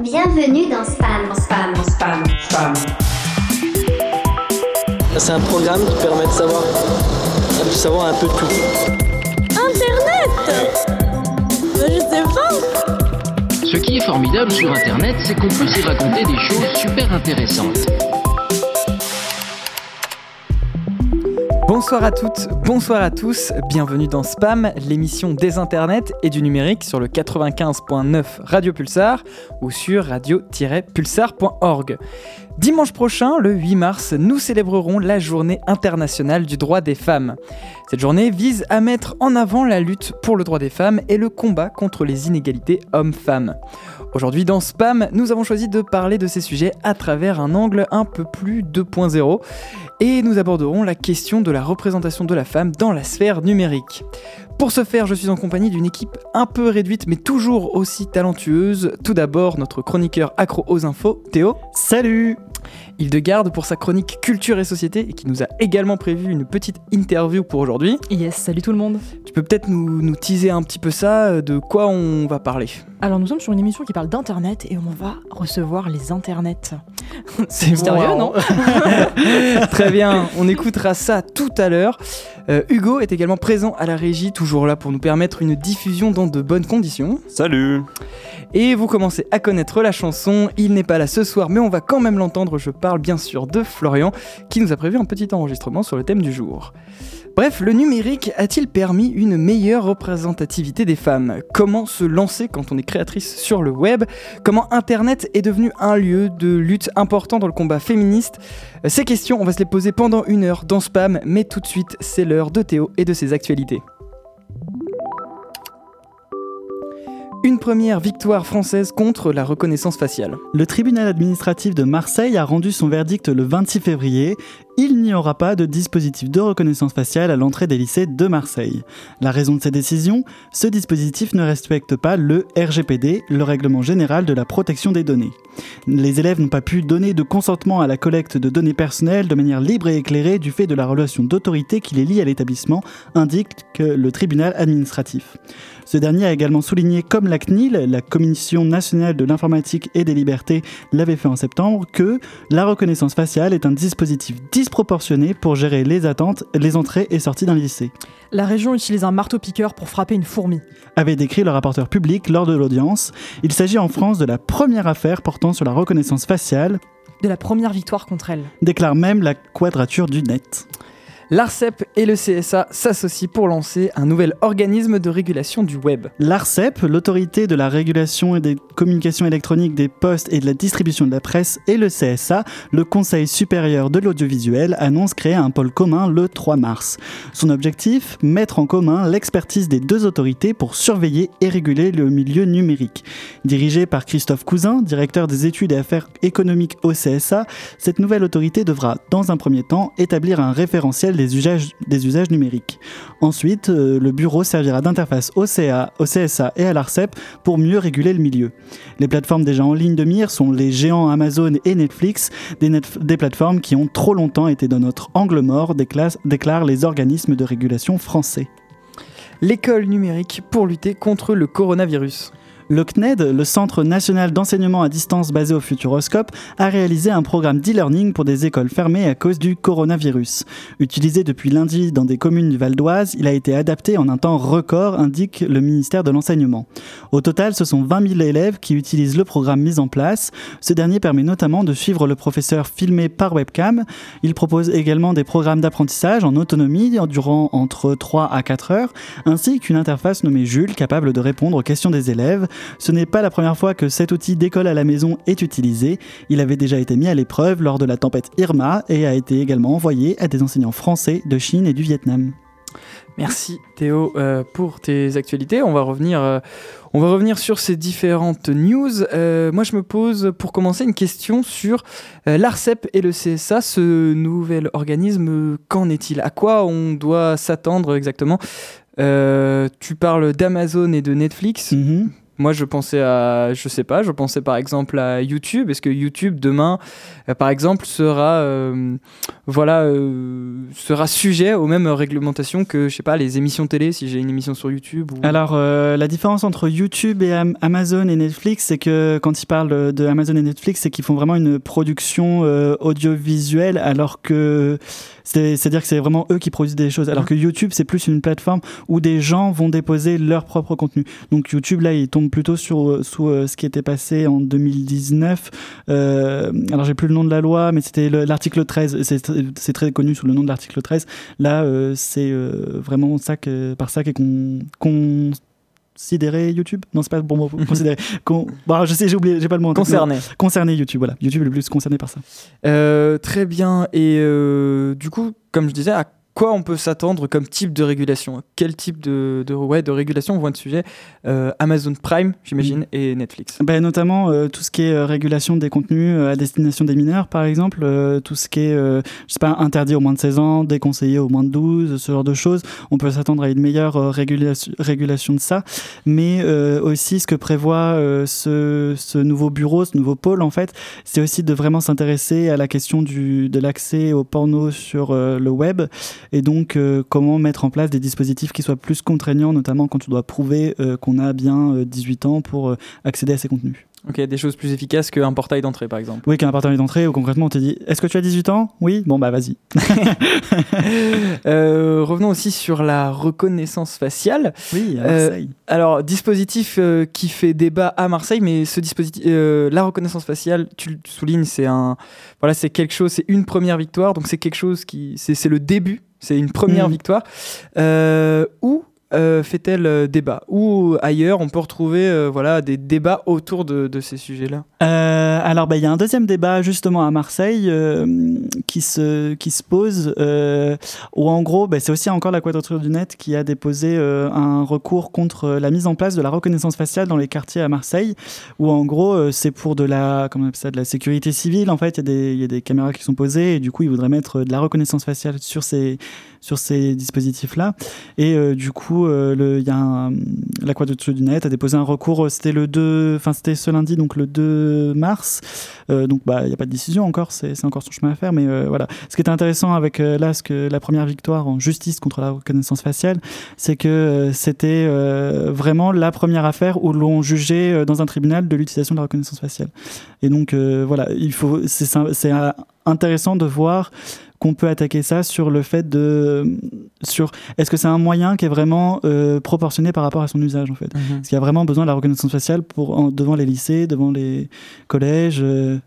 Bienvenue dans Spam. Spam, spam, spam. C'est un programme qui permet de savoir, de savoir un peu tout. Internet Je sais pas Ce qui est formidable sur Internet, c'est qu'on peut s'y raconter des choses super intéressantes. Bonsoir à toutes, bonsoir à tous, bienvenue dans Spam, l'émission des internets et du numérique sur le 95.9 Radio Pulsar ou sur radio-pulsar.org. Dimanche prochain, le 8 mars, nous célébrerons la journée internationale du droit des femmes. Cette journée vise à mettre en avant la lutte pour le droit des femmes et le combat contre les inégalités hommes-femmes. Aujourd'hui dans Spam, nous avons choisi de parler de ces sujets à travers un angle un peu plus 2.0 et nous aborderons la question de la représentation de la femme dans la sphère numérique. Pour ce faire, je suis en compagnie d'une équipe un peu réduite mais toujours aussi talentueuse. Tout d'abord, notre chroniqueur accro aux infos, Théo. Salut Il de garde pour sa chronique Culture et Société et qui nous a également prévu une petite interview pour aujourd'hui. Yes, salut tout le monde. Tu peux peut-être nous, nous teaser un petit peu ça, euh, de quoi on va parler Alors nous sommes sur une émission qui parle d'internet et on va recevoir les internets. C'est mystérieux, wow. non Très bien, on écoutera ça tout à l'heure. Euh, Hugo est également présent à la régie, toujours là pour nous permettre une diffusion dans de bonnes conditions. Salut Et vous commencez à connaître la chanson, il n'est pas là ce soir, mais on va quand même l'entendre, je parle bien sûr de Florian, qui nous a prévu un petit enregistrement sur le thème du jour. Bref, le numérique a-t-il permis une meilleure représentativité des femmes? Comment se lancer quand on est créatrice sur le web? Comment Internet est devenu un lieu de lutte important dans le combat féministe? Ces questions, on va se les poser pendant une heure dans Spam, mais tout de suite, c'est l'heure de Théo et de ses actualités. Une première victoire française contre la reconnaissance faciale. Le tribunal administratif de Marseille a rendu son verdict le 26 février. Il n'y aura pas de dispositif de reconnaissance faciale à l'entrée des lycées de Marseille. La raison de cette décision Ce dispositif ne respecte pas le RGPD, le règlement général de la protection des données. Les élèves n'ont pas pu donner de consentement à la collecte de données personnelles de manière libre et éclairée du fait de la relation d'autorité qui les lie à l'établissement, indique que le tribunal administratif. Ce dernier a également souligné, comme la CNIL, la Commission nationale de l'informatique et des libertés, l'avait fait en septembre, que la reconnaissance faciale est un dispositif disproportionné pour gérer les attentes, les entrées et sorties d'un lycée, La région utilise un marteau-piqueur pour frapper une fourmi. avait décrit le rapporteur public lors de l'audience. Il s'agit en France de la première affaire portant sur la reconnaissance faciale, De la première victoire contre elle. déclare même la quadrature du net. L'ARCEP et le CSA s'associent pour lancer un nouvel organisme de régulation du web. L'ARCEP, l'autorité de la régulation et des communications électroniques des postes et de la distribution de la presse, et le CSA, le Conseil supérieur de l'audiovisuel, annoncent créer un pôle commun le 3 mars. Son objectif Mettre en commun l'expertise des deux autorités pour surveiller et réguler le milieu numérique. Dirigé par Christophe Cousin, directeur des études et affaires économiques au CSA, cette nouvelle autorité devra, dans un premier temps, établir un référentiel des usages, numériques. Ensuite, euh, le bureau servira d'interface au, CA, au CSA et à l'ARCEP pour mieux réguler le milieu. Les plateformes déjà en ligne de mire sont les géants Amazon et Netflix, des, plateformes qui ont trop longtemps été dans notre angle mort, déclarent les organismes de régulation français. L'école numérique pour lutter contre le coronavirus. Le CNED, le Centre national d'enseignement à distance basé au Futuroscope, a réalisé un programme d'e-learning pour des écoles fermées à cause du coronavirus. Utilisé depuis lundi dans des communes du Val d'Oise, il a été adapté en un temps record, indique le ministère de l'Enseignement. Au total, ce sont 20 000 élèves qui utilisent le programme mis en place. Ce dernier permet notamment de suivre le professeur filmé par webcam. Il propose également des programmes d'apprentissage en autonomie durant entre 3 à 4 heures, ainsi qu'une interface nommée Jules capable de répondre aux questions des élèves. Ce n'est pas la première fois que cet outil d'école à la maison est utilisé. Il avait déjà été mis à l'épreuve lors de la tempête Irma et a été également envoyé à des enseignants français de Chine et du Vietnam. Merci Théo euh, pour tes actualités. On va revenir, euh, on va revenir sur ces différentes news. Euh, moi, je me pose pour commencer une question sur l'ARCEP et le CSA, ce nouvel organisme. Qu'en est-il? À quoi on doit s'attendre exactement? Tu parles d'Amazon et de Netflix. Mhm. Moi, je pensais à, je sais pas, je pensais par exemple à YouTube. Est-ce que YouTube demain, euh, par exemple, sera, euh, voilà, euh, sera sujet aux mêmes réglementations que, je sais pas, les émissions télé si j'ai une émission sur YouTube ou... Alors, la différence entre YouTube et Am- Amazon et Netflix, c'est que quand ils parlent de Amazon et Netflix, c'est qu'ils font vraiment une production audiovisuelle, alors que c'est-à-dire que c'est vraiment eux qui produisent des choses. Alors que YouTube, c'est plus une plateforme où des gens vont déposer leur propre contenu. Donc YouTube, là, il tombe plutôt sur, euh, sous euh, ce qui était passé en 2019. Euh, alors, j'ai plus le nom de la loi, mais c'était le- l'article 13. C'est très connu sous le nom de l'article 13. Là, euh, c'est euh, vraiment ça que, par ça qu'est con, considéré YouTube? Non, c'est pas le bon mot. Considéré. Con- bon, je sais, j'ai oublié, j'ai pas le mot. Concerné. Non, Concerné YouTube, voilà. YouTube est le plus concerné par ça. Euh, très bien. Et euh, du coup, comme je disais, à quoi on peut s'attendre comme type de régulation? Quel type de, de, ouais, de régulation? Vont être sujet Euh, Amazon Prime, j'imagine, et Netflix. Ben, notamment euh, tout ce qui est euh, régulation des contenus à destination des mineurs, par exemple, tout ce qui est, je sais pas, interdit au moins de 16 ans, déconseillé au moins de 12, ce genre de choses. On peut s'attendre à une meilleure régulation, de ça, mais aussi ce que prévoit ce, ce nouveau bureau, ce nouveau pôle, en fait, c'est aussi de vraiment s'intéresser à la question du, de l'accès au porno sur le web, et donc euh, comment mettre en place des dispositifs qui soient plus contraignants, notamment quand tu dois prouver euh, qu'on a bien euh, 18 ans pour euh, accéder à ces contenus? Ok, des choses plus efficaces qu'un portail d'entrée, par exemple. Oui, qu'un partenaire d'entrée où concrètement on te dit Est-ce que tu as 18 ans? Oui, bon bah vas-y. Euh, revenons aussi sur la reconnaissance faciale. Oui, à Euh, Marseille. Alors, dispositif euh, qui fait débat à Marseille, mais ce dispositif, euh, la reconnaissance faciale, tu le soulignes, c'est un, voilà, c'est quelque chose, c'est une première victoire, donc c'est quelque chose qui, c'est le début, c'est une première Mhm. victoire. Euh, où euh, fait-elle euh, débat Ou ailleurs, on peut retrouver, euh, voilà, des débats autour de, de ces sujets-là. Alors, bah, il y a un deuxième débat justement à Marseille qui, se, qui se pose, où en gros, bah, c'est aussi encore la Quadrature du Net qui a déposé un recours contre la mise en place de la reconnaissance faciale dans les quartiers à Marseille, où en gros, c'est pour de la, comment on ça, de la sécurité civile. En fait, il y, a des- il y a des caméras qui sont posées et du coup, ils voudraient mettre de la reconnaissance faciale sur ces, sur ces dispositifs-là. Et du coup, euh, le- il y a un, la Quadrature du Net a déposé un recours, euh, c'était le 2, enfin c'était ce lundi, donc le 2 mars. Euh, donc bah il n'y a pas de décision encore, c'est encore son chemin à faire, mais voilà. Ce qui est intéressant avec là, que la première victoire en justice contre la reconnaissance faciale, c'est que c'était vraiment la première affaire où l'on jugeait dans un tribunal de l'utilisation de la reconnaissance faciale. Et donc voilà, il faut, c'est intéressant de voir qu'on peut attaquer ça sur le fait de sur est-ce que c'est un moyen qui est vraiment euh, proportionné par rapport à son usage en fait? Est-ce qu'il y a vraiment besoin de la reconnaissance faciale pour en- devant les lycées devant les collèges euh,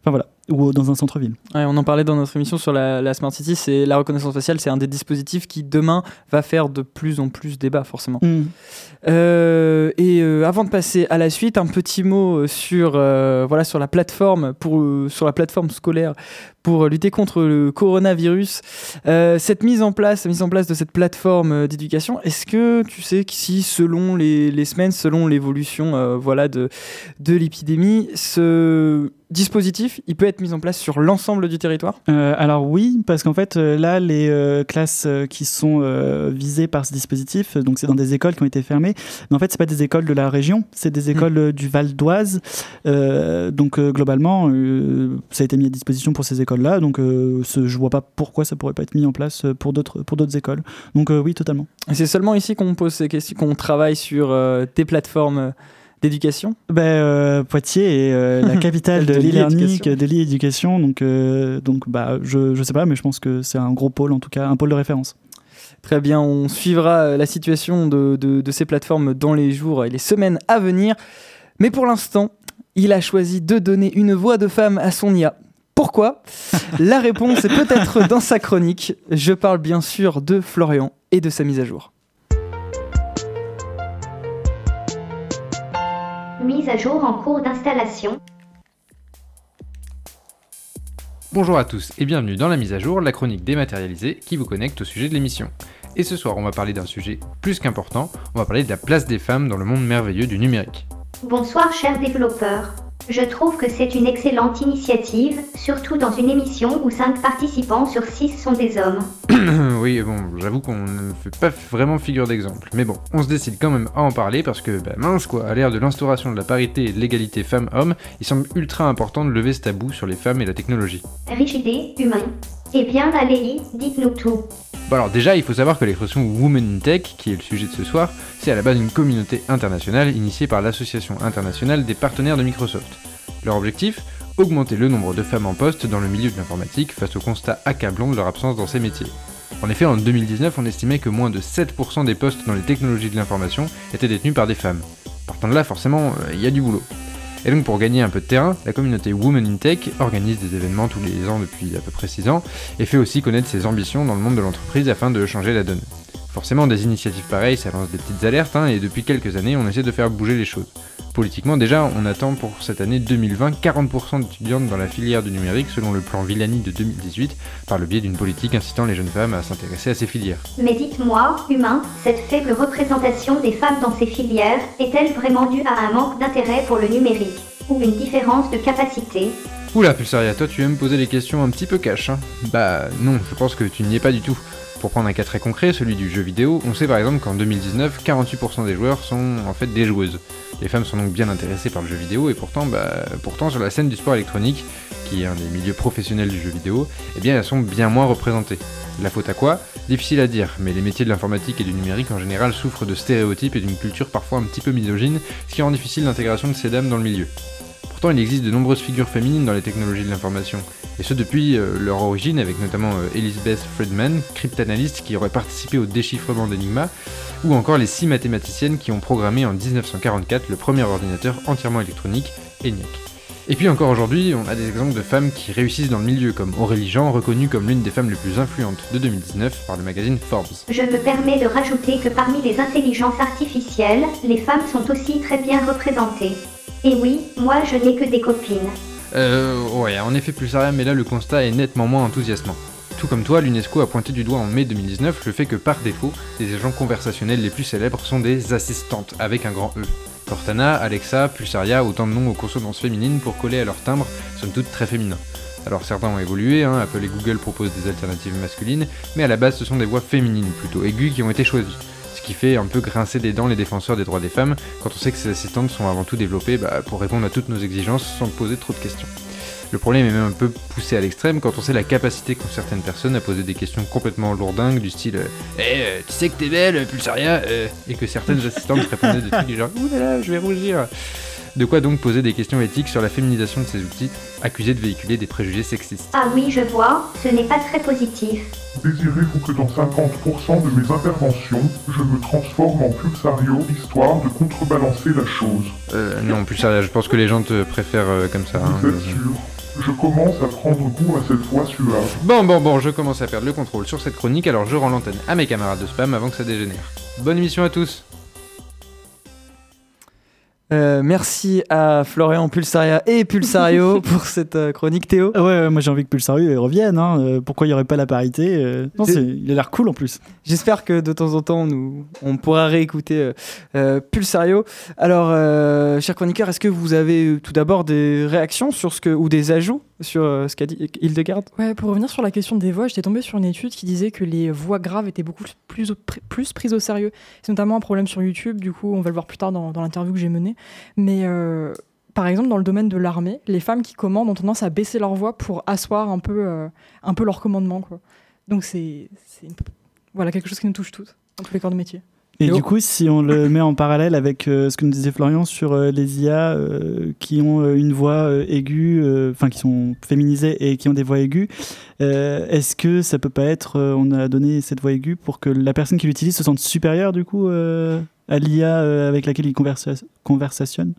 enfin voilà ou dans un centre-ville Ouais, on en parlait dans notre émission sur la, la Smart City, c'est la reconnaissance faciale, c'est un des dispositifs qui demain va faire de plus en plus débat, forcément. Euh, et euh, avant de passer à la suite, un petit mot euh, sur, euh, voilà, sur, la plateforme pour, sur la plateforme scolaire pour lutter contre le coronavirus. Cette mise en place, la mise en place de cette plateforme d'éducation, est-ce que tu sais qu'ici, selon les, les semaines, selon l'évolution voilà, de, de l'épidémie, ce dispositif, il peut être mis en place sur l'ensemble du territoire? Euh, alors oui, parce qu'en fait, euh, là, les euh, classes qui sont euh, visées par ce dispositif, donc c'est dans des écoles qui ont été fermées, mais en fait, c'est pas des écoles de la région, c'est des écoles euh, du Val d'Oise. Euh, donc euh, globalement, euh, ça a été mis à disposition pour ces écoles-là, donc euh, ce- je vois pas pourquoi ça pourrait pas être mis en place pour d'autres pour d'autres écoles. Donc euh, oui, totalement. Et C'est seulement ici qu'on pose ces questions, qu'on travaille sur euh, des plateformes euh, d'éducation? Euh, Poitiers est euh, la capitale de l'e-learning, de l'e-éducation, donc, euh, donc bah, je, je sais pas, mais je pense que c'est un gros pôle, en tout cas, un pôle de référence. Très bien, on suivra la situation de, de- de ces plateformes dans les jours et les semaines à venir. Mais pour l'instant, il a choisi de donner une voix de femme à son IA. Pourquoi? La réponse est peut-être dans sa chronique. Je parle bien sûr de Florian et de sa mise à jour. Mise à jour en cours d'installation. Bonjour à tous et bienvenue dans la mise à jour, la chronique dématérialisée qui vous connecte au sujet de l'émission. Et ce soir, on va parler d'un sujet plus qu'important, on va parler de la place des femmes dans le monde merveilleux du numérique. Bonsoir chers développeurs. Je trouve que c'est une excellente initiative, surtout dans une émission où 5 participants sur 6 sont des hommes. oui, bon, j'avoue qu'on ne fait pas vraiment figure d'exemple. Mais bon, on se décide quand même à en parler parce que, bah mince quoi, à l'ère de l'instauration de la parité et de l'égalité femmes-hommes, il semble ultra important de lever ce tabou sur les femmes et la technologie. Rigidé, humain. Eh bien, allez, dites-nous tout. Bon alors déjà, il faut savoir que l'expression Women in Tech, qui est le sujet de ce soir, c'est à la base une communauté internationale initiée par l'Association internationale des partenaires de Microsoft. Leur objectif Augmenter le nombre de femmes en poste dans le milieu de l'informatique face au constat accablant de leur absence dans ces métiers. En effet, en 2019, on estimait que moins de 7% des postes dans les technologies de l'information étaient détenus par des femmes. Partant de là, forcément, euh, il y a du boulot. Et donc pour gagner un peu de terrain, la communauté Women in Tech organise des événements tous les ans depuis à peu près 6 ans et fait aussi connaître ses ambitions dans le monde de l'entreprise afin de changer la donne. Forcément, des initiatives pareilles, ça lance des petites alertes, hein, et depuis quelques années, on essaie de faire bouger les choses. Politiquement, déjà, on attend pour cette année 2020 40% d'étudiantes dans la filière du numérique selon le plan Villani de 2018, par le biais d'une politique incitant les jeunes femmes à s'intéresser à ces filières. Mais dites-moi, humain, cette faible représentation des femmes dans ces filières est-elle vraiment due à un manque d'intérêt pour le numérique Ou une différence de capacité? Oula, Pulsaria, toi tu aimes poser des questions un petit peu cash, hein Bah non, je pense que tu n'y es pas du tout. Pour prendre un cas très concret, celui du jeu vidéo, on sait par exemple qu'en 2019, 48% des joueurs sont en fait des joueuses. Les femmes sont donc bien intéressées par le jeu vidéo et pourtant, bah, pourtant sur la scène du sport électronique, qui est un des milieux professionnels du jeu vidéo, eh bien elles sont bien moins représentées. La faute à quoi? Difficile à dire, mais les métiers de l'informatique et du numérique en général souffrent de stéréotypes et d'une culture parfois un petit peu misogyne, ce qui rend difficile l'intégration de ces dames dans le milieu. Pourtant, il existe de nombreuses figures féminines dans les technologies de l'information, et ce depuis euh, leur origine, avec notamment euh, Elizabeth Friedman, cryptanalyste qui aurait participé au déchiffrement d'Enigma, ou encore les six mathématiciennes qui ont programmé en 1944 le premier ordinateur entièrement électronique, ENIAC. Et puis encore aujourd'hui, on a des exemples de femmes qui réussissent dans le milieu, comme Aurélie Jean, reconnue comme l'une des femmes les plus influentes de 2019 par le magazine Forbes. Je me permets de rajouter que parmi les intelligences artificielles, les femmes sont aussi très bien représentées. Et oui, moi je n'ai que des copines. Euh, ouais, en effet plus mais là le constat est nettement moins enthousiasmant. Tout comme toi, l'UNESCO a pointé du doigt en mai 2019 le fait que par défaut, les agents conversationnels les plus célèbres sont des assistantes, avec un grand E. Cortana, Alexa, Pulsaria, autant de noms aux consonances féminines pour coller à leur timbre, somme toute très féminins. Alors certains ont évolué, hein, Apple et Google proposent des alternatives masculines, mais à la base ce sont des voix féminines plutôt aiguës qui ont été choisies. Ce qui fait un peu grincer des dents les défenseurs des droits des femmes quand on sait que ces assistantes sont avant tout développées bah, pour répondre à toutes nos exigences sans poser trop de questions. Le problème est même un peu poussé à l'extrême quand on sait la capacité qu'ont certaines personnes à poser des questions complètement lourdingues du style Eh, euh, tu sais que t'es belle, Pulsaria euh, Et que certaines assistantes répondaient des trucs du genre Ouh là là, je vais rougir de quoi donc poser des questions éthiques sur la féminisation de ces outils, accusés de véhiculer des préjugés sexistes. Ah oui, je vois, ce n'est pas très positif. Désirez-vous que dans 50% de mes interventions, je me transforme en pulsario histoire de contrebalancer la chose? Euh, non, Pulsaria, je pense que les gens te préfèrent euh, comme ça. hein. Vous êtes sûr? Je commence à prendre goût à cette voix suave. Bon, bon, bon, je commence à perdre le contrôle sur cette chronique, alors je rends l'antenne à mes camarades de spam avant que ça dégénère. Bonne émission à tous Euh, merci à Florian Pulsaria et Pulsario pour cette euh, chronique Théo. Ah ouais, ouais, moi j'ai envie que Pulsarieux revienne. hein. Euh, pourquoi il n'y aurait pas la parité Non, il a l'air cool en plus. J'espère que de temps en temps, nous, on pourra réécouter Pulsario. Alors, cher chroniqueur, est-ce que vous avez tout d'abord des réactions sur ce que, ou des ajouts? Sur euh, ce qu'a dit Hildegarde Ouais, pour revenir sur la question des voix, j'étais tombée sur une étude qui disait que les voix graves étaient beaucoup plus, plus prises au sérieux. C'est notamment un problème sur YouTube, du coup, on va le voir plus tard dans, dans l'interview que j'ai menée. Mais euh, par exemple, dans le domaine de l'armée, les femmes qui commandent ont tendance à baisser leur voix pour asseoir un peu, euh, un peu leur commandement. Donc, c'est voilà, quelque chose qui nous touche toutes, dans tous les corps de métier. Et du coup, si on le met en parallèle avec euh, ce que nous disait Florian sur euh, les IA euh, qui ont une voix aiguë, enfin qui sont féminisées et qui ont des voix aiguës, est-ce que ça peut pas être, on a donné cette voix aiguë pour que la personne qui l'utilise se sente supérieure du coup à l'IA avec laquelle il conversa- conversationne?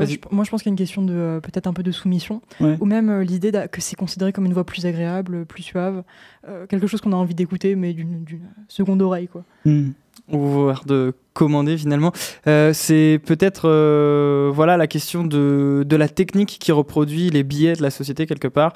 Ouais, je- moi, je pense qu'il y a une question de euh, peut-être un peu de soumission, Ouais. ou même euh, l'idée que c'est considéré comme une voix plus agréable, plus suave, euh, quelque chose qu'on a envie d'écouter, mais d'une d'une seconde oreille, quoi. Hmm. Voire de commander finalement. Euh, c'est peut-être euh, voilà la question de, de la technique qui reproduit les biais de la société quelque part.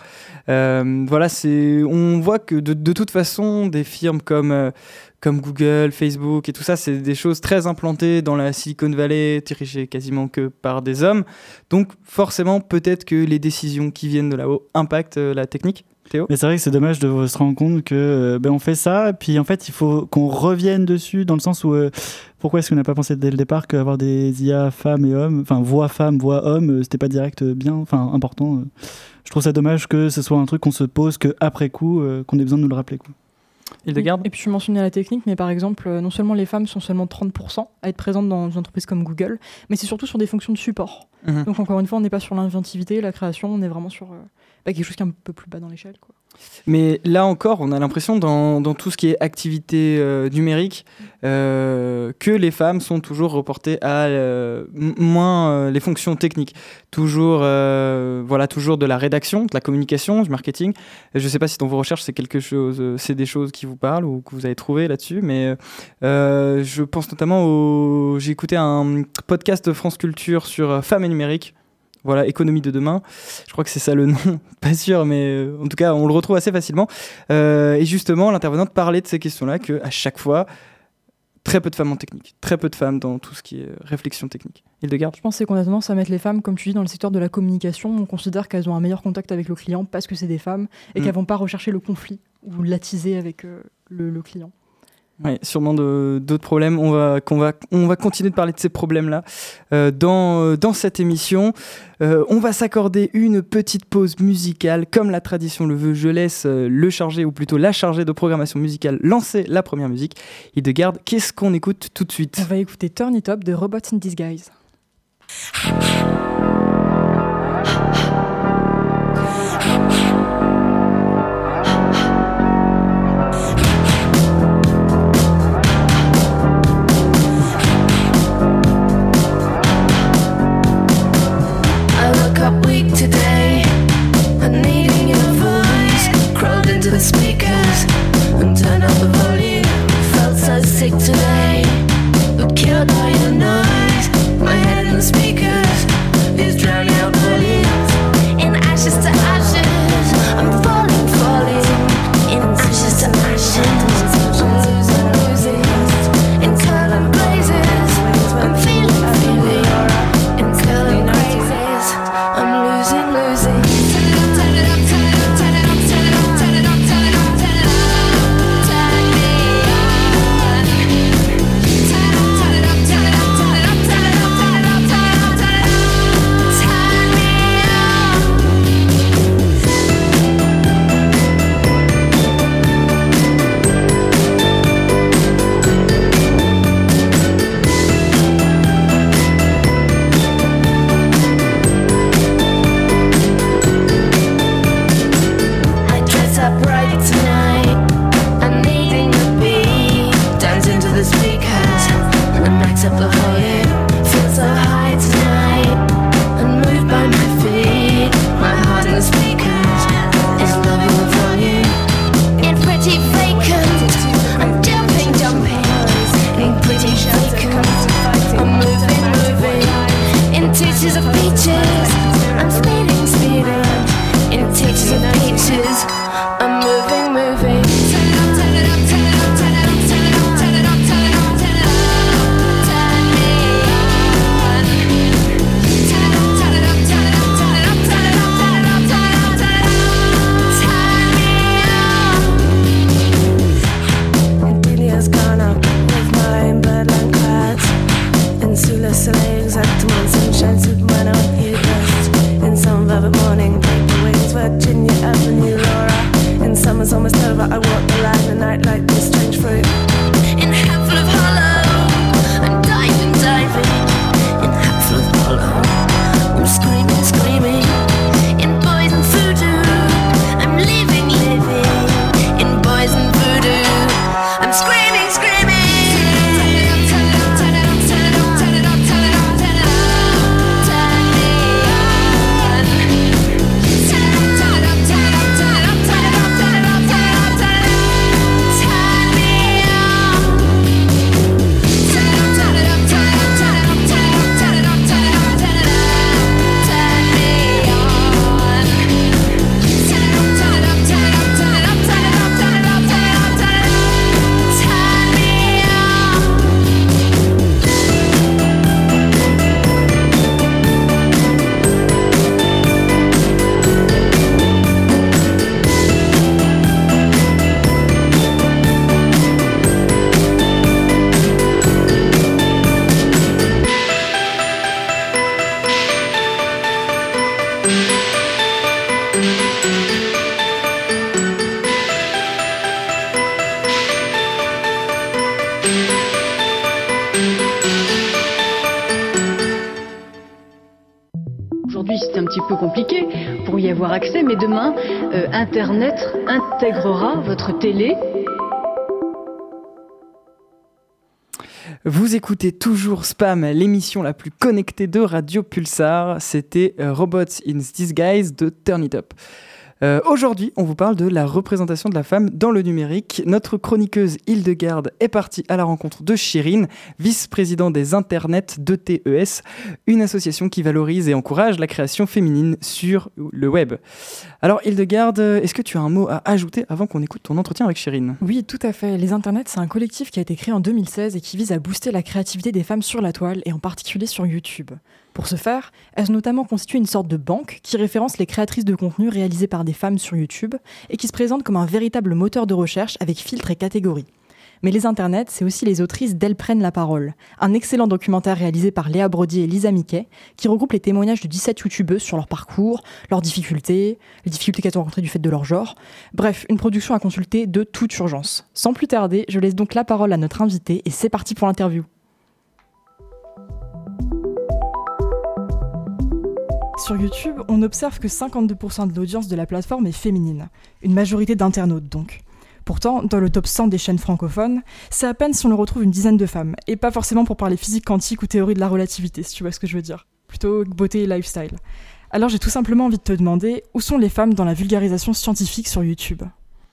Euh, voilà, c'est on voit que de, de toute façon des firmes comme comme Google, Facebook et tout ça, c'est des choses très implantées dans la Silicon Valley, dirigées quasiment que par des hommes. Donc forcément, peut-être que les décisions qui viennent de là-haut impactent la technique. Théo Mais c'est vrai que c'est dommage de se rendre compte que euh, ben, on fait ça, puis en fait il faut qu'on revienne dessus dans le sens où euh, pourquoi est-ce qu'on n'a pas pensé dès le départ qu'avoir des IA femmes et hommes, enfin voix femmes, voix hommes, euh, c'était pas direct bien, enfin important. Je trouve ça dommage que ce soit un truc qu'on se pose que après coup, euh, qu'on ait besoin de nous le rappeler. Quoi. Et puis je mentionnais la technique, mais par exemple, euh, non seulement les femmes sont seulement 30% à être présentes dans une entreprise comme Google, mais c'est surtout sur des fonctions de support. Mhm. Donc encore une fois, on n'est pas sur l'inventivité, la création, on est vraiment sur euh, bah, quelque chose qui est un peu plus bas dans l'échelle. Mais là encore, on a l'impression dans, tout ce qui est activité euh, numérique euh, que les femmes sont toujours reportées à euh, moins les fonctions techniques. Toujours, voilà, toujours de la rédaction, de la communication, du marketing. Je ne sais pas si dans vos recherches c'est quelque chose, c'est des choses qui vous parlent ou que vous avez trouvé là-dessus, mais je pense notamment au. J'ai écouté un podcast de France Culture sur femmes et numérique. Voilà, économie de demain. Je crois que c'est ça le nom, pas sûr, mais euh, en tout cas, on le retrouve assez facilement. Euh, et justement, l'intervenante parlait de ces questions-là, que à chaque fois, très peu de femmes en technique, très peu de femmes dans tout ce qui est euh, réflexion technique. Hildegarde? Je pense qu'on a tendance à mettre les femmes, comme tu dis, dans le secteur de la communication. On considère qu'elles ont un meilleur contact avec le client parce que c'est des femmes et Mm. qu'elles vont pas rechercher le conflit ou l'attiser avec euh, le, le client. Oui, sûrement de- d'autres problèmes. On va, qu'on va, on va continuer de parler de ces problèmes-là euh, dans, euh, dans cette émission. Euh, on va s'accorder une petite pause musicale. Comme la tradition le veut, je laisse le chargé, ou plutôt la chargée de programmation musicale, lancer la première musique. Hildegarde, qu'est-ce qu'on écoute tout de suite? On va écouter Turn It Up de Robots in Disguise. Teachers of peaches. I'm speeding, speeding. In teachers of peaches. I'm moving, moving. Avoir accès, mais demain, euh, Internet intégrera votre télé. Vous écoutez toujours Spam, l'émission la plus connectée de Radio Pulsar. C'était euh, Robots in Disguise de Turn It Up. Euh, Aujourd'hui, on vous parle de la représentation de la femme dans le numérique. Notre chroniqueuse Hildegarde est partie à la rencontre de Chirine, vice-président des internets de TES, une association qui valorise et encourage la création féminine sur le web. Alors Hildegarde, est-ce que tu as un mot à ajouter avant qu'on écoute ton entretien avec Chirine? Oui, tout à fait. Les Internets, c'est un collectif qui a été créé en 2016 et qui vise à booster la créativité des femmes sur la toile et en particulier sur YouTube. Pour ce faire, elles ont notamment constitué une sorte de banque qui référence les créatrices de contenu réalisés par des femmes sur YouTube et qui se présente comme un véritable moteur de recherche avec filtres et catégories. Mais les internets, c'est aussi les autrices d'Elles prennent la parole, un excellent documentaire réalisé par Léa Brody et Lisa Mickey, qui regroupe les témoignages de 17 youtubeuses sur leur parcours, leurs difficultés, les difficultés qu'elles ont rencontrées du fait de leur genre. Bref, une production à consulter de toute urgence. Sans plus tarder, je laisse donc la parole à notre invité et c'est parti pour l'interview. Sur YouTube, on observe que 52% de l'audience de la plateforme est féminine, une majorité d'internautes donc. Pourtant, dans le top 100 des chaînes francophones, c'est à peine si on le retrouve une dizaine de femmes, et pas forcément pour parler physique quantique ou théorie de la relativité, si tu vois ce que je veux dire. Plutôt beauté et lifestyle. Alors j'ai tout simplement envie de te demander, où sont les femmes dans la vulgarisation scientifique sur YouTube?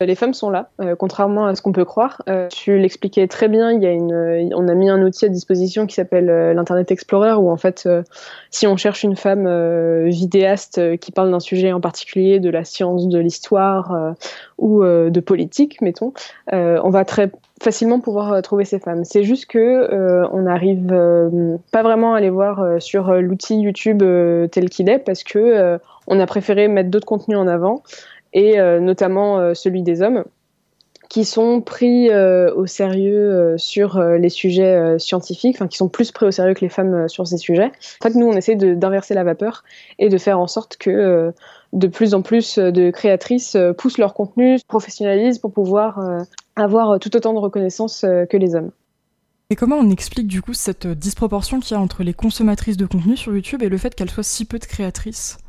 Les femmes sont là, euh, contrairement à ce qu'on peut croire. Euh, tu l'expliquais très bien. Il y a une, euh, on a mis un outil à disposition qui s'appelle euh, l'Internet Explorer, où en fait, euh, si on cherche une femme euh, vidéaste qui parle d'un sujet en particulier, de la science, de l'histoire ou de politique, mettons, on va très facilement pouvoir trouver ces femmes. C'est juste que on n'arrive pas vraiment à les voir sur l'outil YouTube tel qu'il est, parce que on a préféré mettre d'autres contenus en avant et euh, notamment euh, celui des hommes qui sont pris euh, au sérieux sur les sujets scientifiques, enfin qui sont plus pris au sérieux que les femmes sur ces sujets. En fait, nous, on essaie d'inverser la vapeur et de faire en sorte que de plus en plus de créatrices poussent leur contenu, se professionnalisent pour pouvoir avoir tout autant de reconnaissance que les hommes. Et comment on explique du coup cette disproportion qu'il y a entre les consommatrices de contenu sur YouTube et le fait qu'elles soient si peu de créatrices?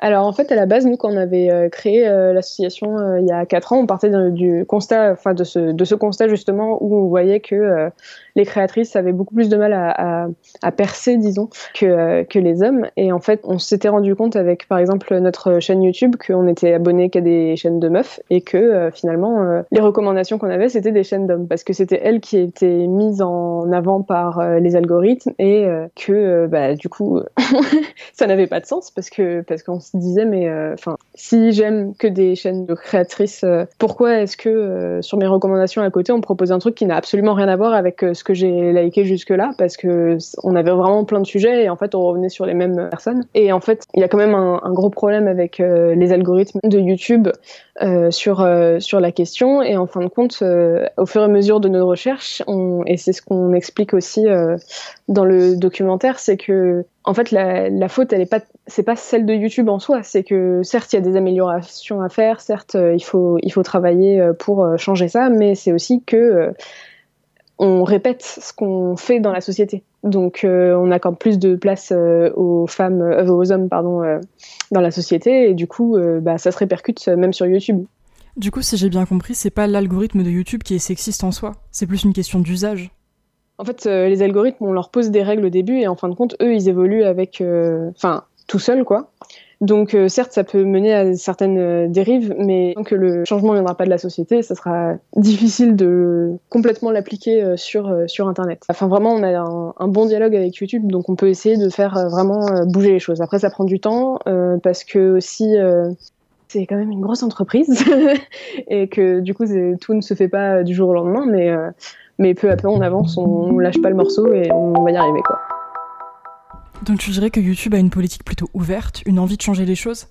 Alors en fait, à la base, nous, quand on avait euh, créé euh, l'association euh, il y a quatre ans, on partait de, du constat, enfin de ce, de ce constat justement où on voyait que les créatrices avaient beaucoup plus de mal à, à, à percer, disons, que, que les hommes. Et en fait, on s'était rendu compte avec, par exemple, notre chaîne YouTube qu'on était abonné qu'à des chaînes de meufs et que finalement, les recommandations qu'on avait, c'était des chaînes d'hommes parce que c'était elles qui étaient mises en avant par les algorithmes et que, bah, du coup, ça n'avait pas de sens parce que parce qu'on disait mais enfin si j'aime que des chaînes de créatrices euh, pourquoi est-ce que euh, sur mes recommandations à côté on propose un truc qui n'a absolument rien à voir avec euh, ce que j'ai liké jusque là parce que on avait vraiment plein de sujets et en fait on revenait sur les mêmes personnes. Et en fait il y a quand même un, gros problème avec les algorithmes de YouTube sur sur la question. Et en fin de compte au fur et à mesure de nos recherches et c'est ce qu'on explique aussi dans le documentaire c'est que en fait, la, faute, elle est pas, c'est pas celle de YouTube en soi. C'est que certes, il y a des améliorations à faire, certes, euh, il faut, il faut travailler euh, pour euh, changer ça, mais c'est aussi que on répète ce qu'on fait dans la société. Donc, on accorde plus de place aux femmes, aux hommes, pardon, dans la société, et du coup, bah, ça se répercute même sur YouTube. Du coup, si j'ai bien compris, c'est pas l'algorithme de YouTube qui est sexiste en soi. C'est plus une question d'usage. En fait, euh, les algorithmes, on leur pose des règles au début et en fin de compte, eux, ils évoluent avec, euh, enfin, tout seuls, quoi. Donc, euh, certes, ça peut mener à certaines dérives, mais tant que le changement ne viendra pas de la société, ça sera difficile de complètement l'appliquer sur, sur Internet. Enfin, vraiment, on a un, un, bon dialogue avec YouTube, donc on peut essayer de faire vraiment bouger les choses. Après, ça prend du temps, parce que aussi, c'est quand même une grosse entreprise, et que du coup, tout ne se fait pas du jour au lendemain, mais mais peu à peu on avance, on, lâche pas le morceau et on va y arriver quoi. Donc tu dirais que YouTube a une politique plutôt ouverte, une envie de changer les choses?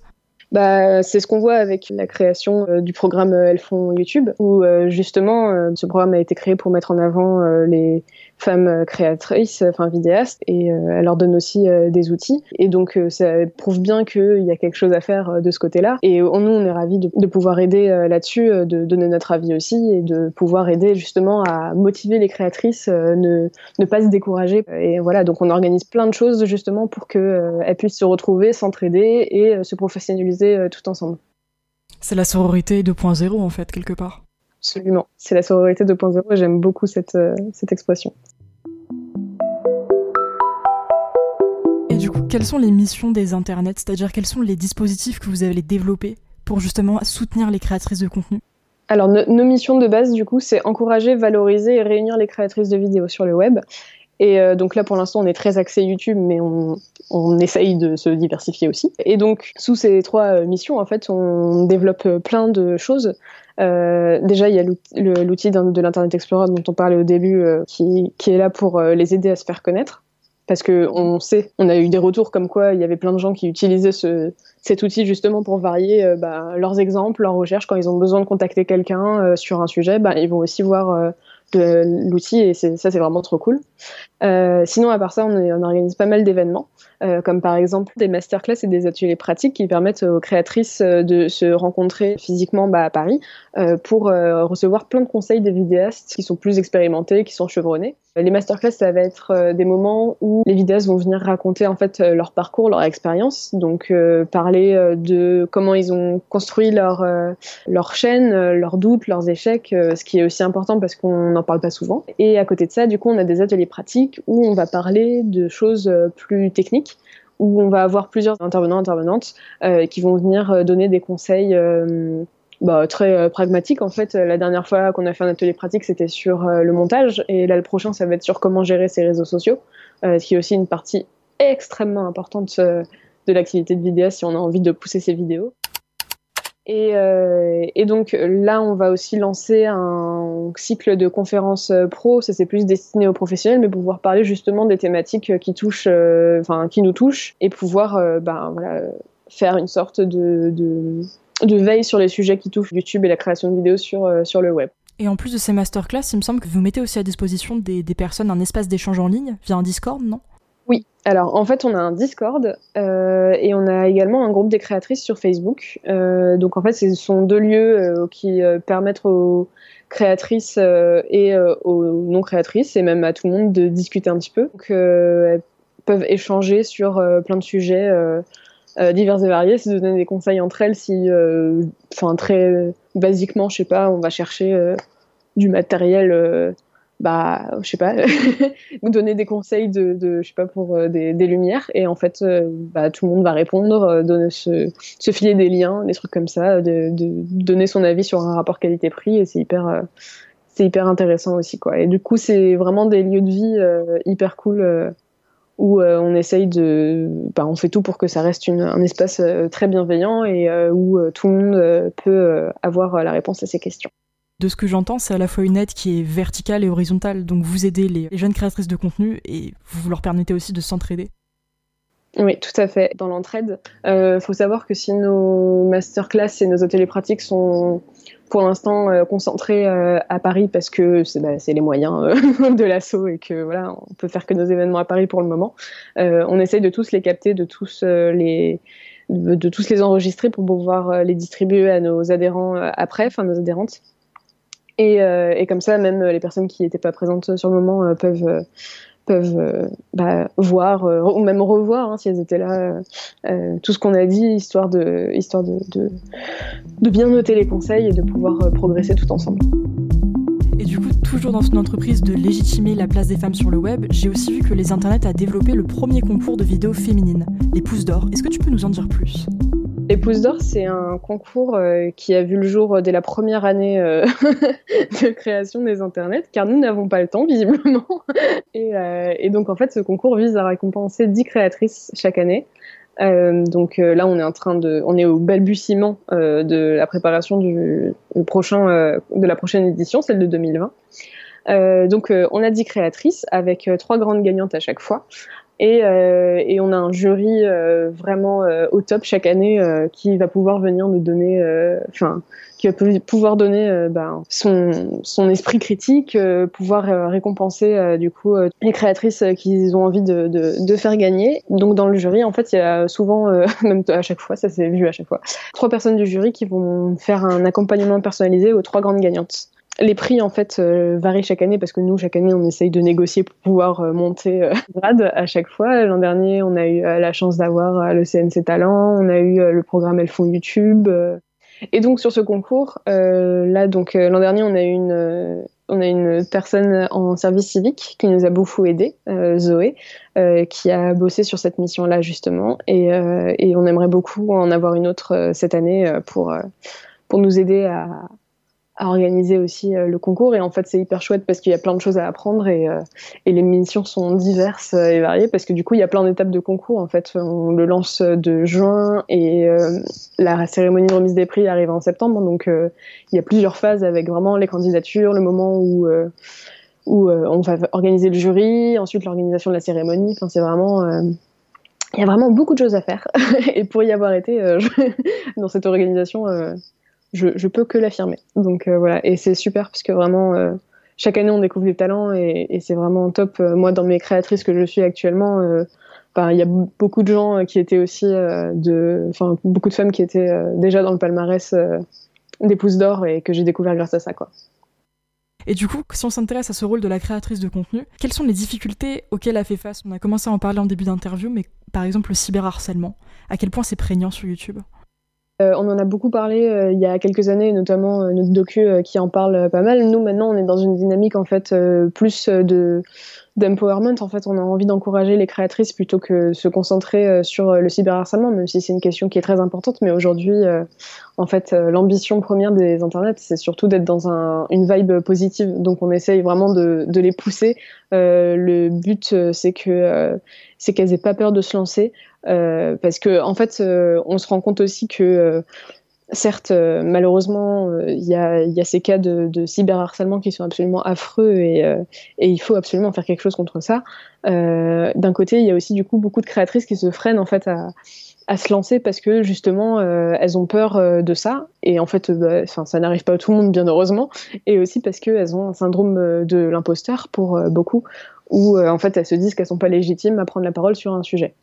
Bah, c'est ce qu'on voit avec la création euh, du programme euh, Elles font YouTube, où euh, justement ce programme a été créé pour mettre en avant les femmes euh, créatrices, enfin vidéastes, et euh, elle leur donne aussi euh, des outils. Et donc ça prouve bien qu'il y a quelque chose à faire de ce côté-là. Et nous, on est ravis de, pouvoir aider là-dessus, de donner notre avis aussi, et de pouvoir aider justement à motiver les créatrices, ne pas se décourager. Et voilà, donc on organise plein de choses justement pour qu'elles puissent se retrouver, s'entraider et se professionnaliser tout ensemble. C'est la sororité 2.0 en fait, quelque part. Absolument. C'est la sororité 2.0 et j'aime beaucoup cette, euh, cette expression. Et du coup, quelles sont les missions des internets? C'est-à-dire quels sont les dispositifs que vous avez développés pour justement soutenir les créatrices de contenu? Alors, nos missions de base, du coup, c'est encourager, valoriser et réunir les créatrices de vidéos sur le web. Et euh, donc là, pour l'instant, on est très axé YouTube, mais on, on, essaye de se diversifier aussi. Et donc, sous ces trois euh, missions, en fait, on développe plein de choses. Euh, déjà, il y a l'outil de l'Internet Explorer dont on parlait au début, euh, qui, est là pour euh, les aider à se faire connaître. Parce que on sait, on a eu des retours comme quoi il y avait plein de gens qui utilisaient ce, cet outil justement pour varier bah, leurs exemples, leurs recherches. Quand ils ont besoin de contacter quelqu'un sur un sujet, bah, ils vont aussi voir l'outil et ça c'est vraiment trop cool. Euh, sinon à part ça on, on organise pas mal d'événements euh, comme par exemple des masterclass et des ateliers pratiques qui permettent aux créatrices euh, de se rencontrer physiquement bah, à Paris euh, pour recevoir plein de conseils des vidéastes qui sont plus expérimentés, qui sont chevronnés. Les masterclass, ça va être des moments où les vidéastes vont venir raconter en fait leur parcours, leur expérience, donc parler de comment ils ont construit leur leur chaîne, leurs doutes, leurs échecs, ce qui est aussi important parce qu'on n'en parle pas souvent. Et à côté de ça, du coup, on a des ateliers pratiques où on va parler de choses plus techniques où on va avoir plusieurs intervenants, intervenantes euh, qui vont venir euh, donner des conseils euh, bah, très pragmatiques. En fait, la dernière fois qu'on a fait un atelier pratique, c'était sur le montage, et là, le prochain, ça va être sur comment gérer ses réseaux sociaux, ce qui est aussi une partie extrêmement importante de l'activité de vidéaste si on a envie de pousser ses vidéos. Et, euh, donc là, on va aussi lancer un cycle de conférences euh, pro. Ça c'est plus destiné aux professionnels, mais pouvoir parler justement des thématiques qui touchent, euh, enfin qui nous touchent, et pouvoir ben, faire une sorte de, de, veille sur les sujets qui touchent YouTube et la création de vidéos sur, sur le web. Et en plus de ces masterclass, il me semble que vous mettez aussi à disposition des, des personnes un espace d'échange en ligne via un Discord, non? Oui, alors en fait on a un Discord euh, et on a également un groupe des créatrices sur Facebook. Euh, donc en fait ce sont deux lieux euh, qui permettent aux créatrices et aux non créatrices et même à tout le monde de discuter un petit peu. Donc elles peuvent échanger sur plein de sujets divers et variés, se donner des conseils entre elles si, enfin très basiquement, je sais pas, on va chercher du matériel bah je sais pas vous donner des conseils de, de je sais pas pour euh, des, lumières. Et en fait euh, bah, tout le monde va répondre euh, donner se, filer des liens des trucs comme ça de, de donner son avis sur un rapport qualité-prix et c'est hyper c'est hyper intéressant aussi quoi. Et du coup c'est vraiment des lieux de vie hyper cool où on essaye de bah, on fait tout pour que ça reste une, un espace très bienveillant et où tout le monde peut avoir la réponse à ses questions de ce que j'entends, c'est à la fois une aide qui est verticale et horizontale. Donc vous aidez les, jeunes créatrices de contenu et vous leur permettez aussi de s'entraider. Oui, tout à fait. Dans l'entraide, il euh, faut savoir que si nos masterclass et nos ateliers pratiques sont pour l'instant euh, concentrés euh, à Paris parce que c'est bah, les moyens de l'assaut et que voilà, on peut faire que nos événements à Paris pour le moment. on essaye de tous les capter, de tous les de tous les enregistrer pour pouvoir les distribuer à nos adhérents après, enfin nos adhérentes. Euh, et, comme ça, même les personnes qui n'étaient pas présentes sur le moment euh, peuvent euh, peuvent bah, voir ou même revoir hein, si elles étaient là tout ce qu'on a dit histoire de histoire de, de, bien noter les conseils et de pouvoir progresser tout ensemble. Et du coup, toujours dans une entreprise de légitimer la place des femmes sur le web, j'ai aussi vu que les internets a développé le premier concours de vidéos féminines, les Pousses d'or. Est-ce que tu peux nous en dire plus? Les Pousses d'Or, c'est un concours euh, qui a vu le jour euh, dès la première année euh, de création des internets, car nous n'avons pas le temps, visiblement. Et, donc, en fait, ce concours vise à récompenser 10 créatrices chaque année. donc là, on est en train de, on est au balbutiement de la préparation du, prochain, de la prochaine édition, celle de 2020. Euh, donc, on a 10 créatrices avec trois grandes gagnantes à chaque fois. Et, euh, et on a un jury euh, vraiment euh, au top chaque année qui va pouvoir venir nous donner, enfin, qui va pou- pouvoir donner ben, son, esprit critique, pouvoir récompenser du coup les créatrices qu'ils ont envie de, faire gagner. Donc dans le jury, en fait, il y a souvent, même à chaque fois, ça s'est vu à chaque fois, trois personnes du jury qui vont faire un accompagnement personnalisé aux trois grandes gagnantes. Les prix en fait euh, varient chaque année parce que nous chaque année on essaye de négocier pour pouvoir euh, monter euh, grade à chaque fois. L'an dernier on a eu euh, la chance d'avoir le CNC Talent, on a eu le programme Elles font YouTube. Et donc sur ce concours, là donc l'an dernier on a eu une on a une personne en service civique qui nous a beaucoup aidé, Zoé, qui a bossé sur cette mission-là justement, et, et on aimerait beaucoup en avoir une autre cette année pour pour nous aider à, à organiser aussi euh, le concours. Et en fait, c'est hyper chouette parce qu'il y a plein de choses à apprendre et, euh, et les missions sont diverses euh, et variées parce que du coup, il y a plein d'étapes de concours. En fait, on le lance de juin et la cérémonie de remise des prix arrive en septembre. Donc, il y a plusieurs phases avec vraiment les candidatures, le moment où où on va organiser le jury, ensuite l'organisation de la cérémonie. Enfin, c'est vraiment il y a vraiment beaucoup de choses à faire. et pour y avoir été dans cette organisation, je, peux que l'affirmer. Donc euh, voilà, et c'est super parce que vraiment, euh, chaque année on découvre des talents et, c'est vraiment top. Euh, moi, dans mes créatrices que je suis actuellement, enfin, il y a beaucoup de gens qui étaient aussi de, enfin beaucoup de femmes qui étaient déjà dans le palmarès des pousses d'or et que j'ai découvert grâce à ça, quoi. Et du coup, si on s'intéresse à ce rôle de la créatrice de contenu, quelles sont les difficultés auxquelles elle fait face? On a commencé à en parler en début d'interview, mais par exemple le cyberharcèlement. À quel point c'est prégnant sur YouTube? Euh, on en a beaucoup parlé euh, il y a quelques années, notamment euh, notre docu qui en parle pas mal. Nous maintenant, on est dans une dynamique en fait plus de d'empowerment. En fait, on a envie d'encourager les créatrices plutôt que de se concentrer sur le cyberharcèlement, même si c'est une question qui est très importante. Mais aujourd'hui, en fait, l'ambition première des internets, c'est surtout d'être dans un, une vibe positive. Donc, on essaye vraiment de, de les pousser. Le but, c'est que c'est qu'elles aient pas peur de se lancer, parce que en fait, euh, on se rend compte aussi que euh, certes, euh, malheureusement, euh, il y, a, ces cas de, de cyberharcèlement qui sont absolument affreux et, euh, il faut absolument faire quelque chose contre ça. Euh, D'un côté, il y a aussi du coup beaucoup de créatrices qui se freinent en fait à, se lancer parce que justement euh, elles ont peur euh, de ça. Et en fait, euh, bah, ça n'arrive pas à tout le monde bien heureusement. Et aussi parce qu'elles ont un syndrome euh, de l'imposteur pour euh, beaucoup où euh, en fait elles se disent qu'elles sont pas légitimes à prendre la parole sur un sujet.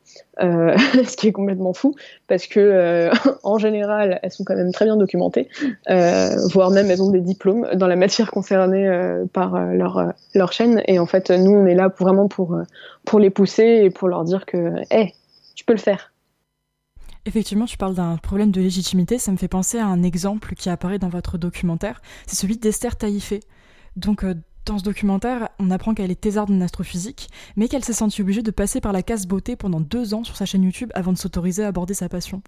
Euh, ce qui est complètement fou parce que euh, en général elles sont quand même très bien documentées, voire même elles ont des diplômes dans la matière concernée par leur leur chaîne et en fait nous on est là vraiment pour pour les pousser et pour leur dire que hey tu peux le faire. Effectivement, tu parles d'un problème de légitimité, ça me fait penser à un exemple qui apparaît dans votre documentaire, c'est celui d'Esther Taïfé. Donc dans ce documentaire, on apprend qu'elle est thésarde en astrophysique, mais qu'elle s'est sentie obligée de passer par la case beauté pendant deux ans sur sa chaîne YouTube avant de s'autoriser à aborder sa passion.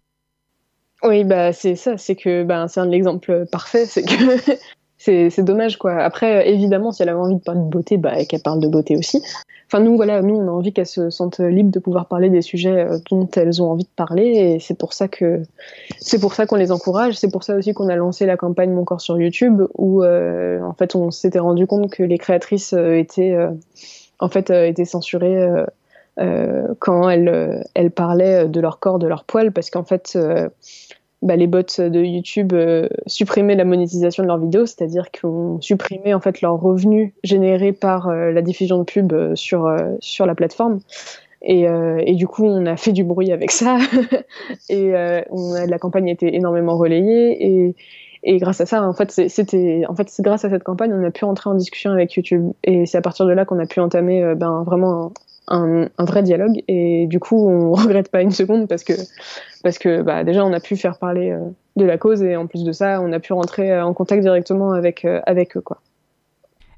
Oui, bah c'est ça, c'est que bah, c'est un exemple parfait, c'est que c'est dommage quoi. Après, euh, évidemment, si elle avait envie de parler de beauté, bah qu'elle parle de beauté aussi. Enfin, nous, voilà, nous, on a envie qu'elles se sentent libres de pouvoir parler des sujets euh, dont elles ont envie de parler, et c'est pour ça que c'est pour ça qu'on les encourage. C'est pour ça aussi qu'on a lancé la campagne Mon corps sur YouTube, où euh, en fait, on s'était rendu compte que les créatrices euh, étaient euh, en fait étaient censurées. euh, quand elles, elles parlaient de leur corps, de leur poil, parce qu'en fait, bah, les bots de YouTube euh, supprimaient la monétisation de leurs vidéos, c'est-à-dire qu'on supprimait en fait leurs revenus générés par euh, la diffusion de pub euh, sur, euh, sur la plateforme. Et, et du coup, on a fait du bruit avec ça. et on a, la campagne a été énormément relayée. Et, et grâce à ça, en fait, c'était, en fait, grâce à cette campagne, on a pu entrer en discussion avec YouTube. Et c'est à partir de là qu'on a pu entamer ben, vraiment un, vrai dialogue. Et du coup, on regrette pas une seconde parce que, parce que bah, déjà, on a pu faire parler euh, de la cause et en plus de ça, on a pu rentrer euh, en contact directement avec, euh, avec eux. Quoi.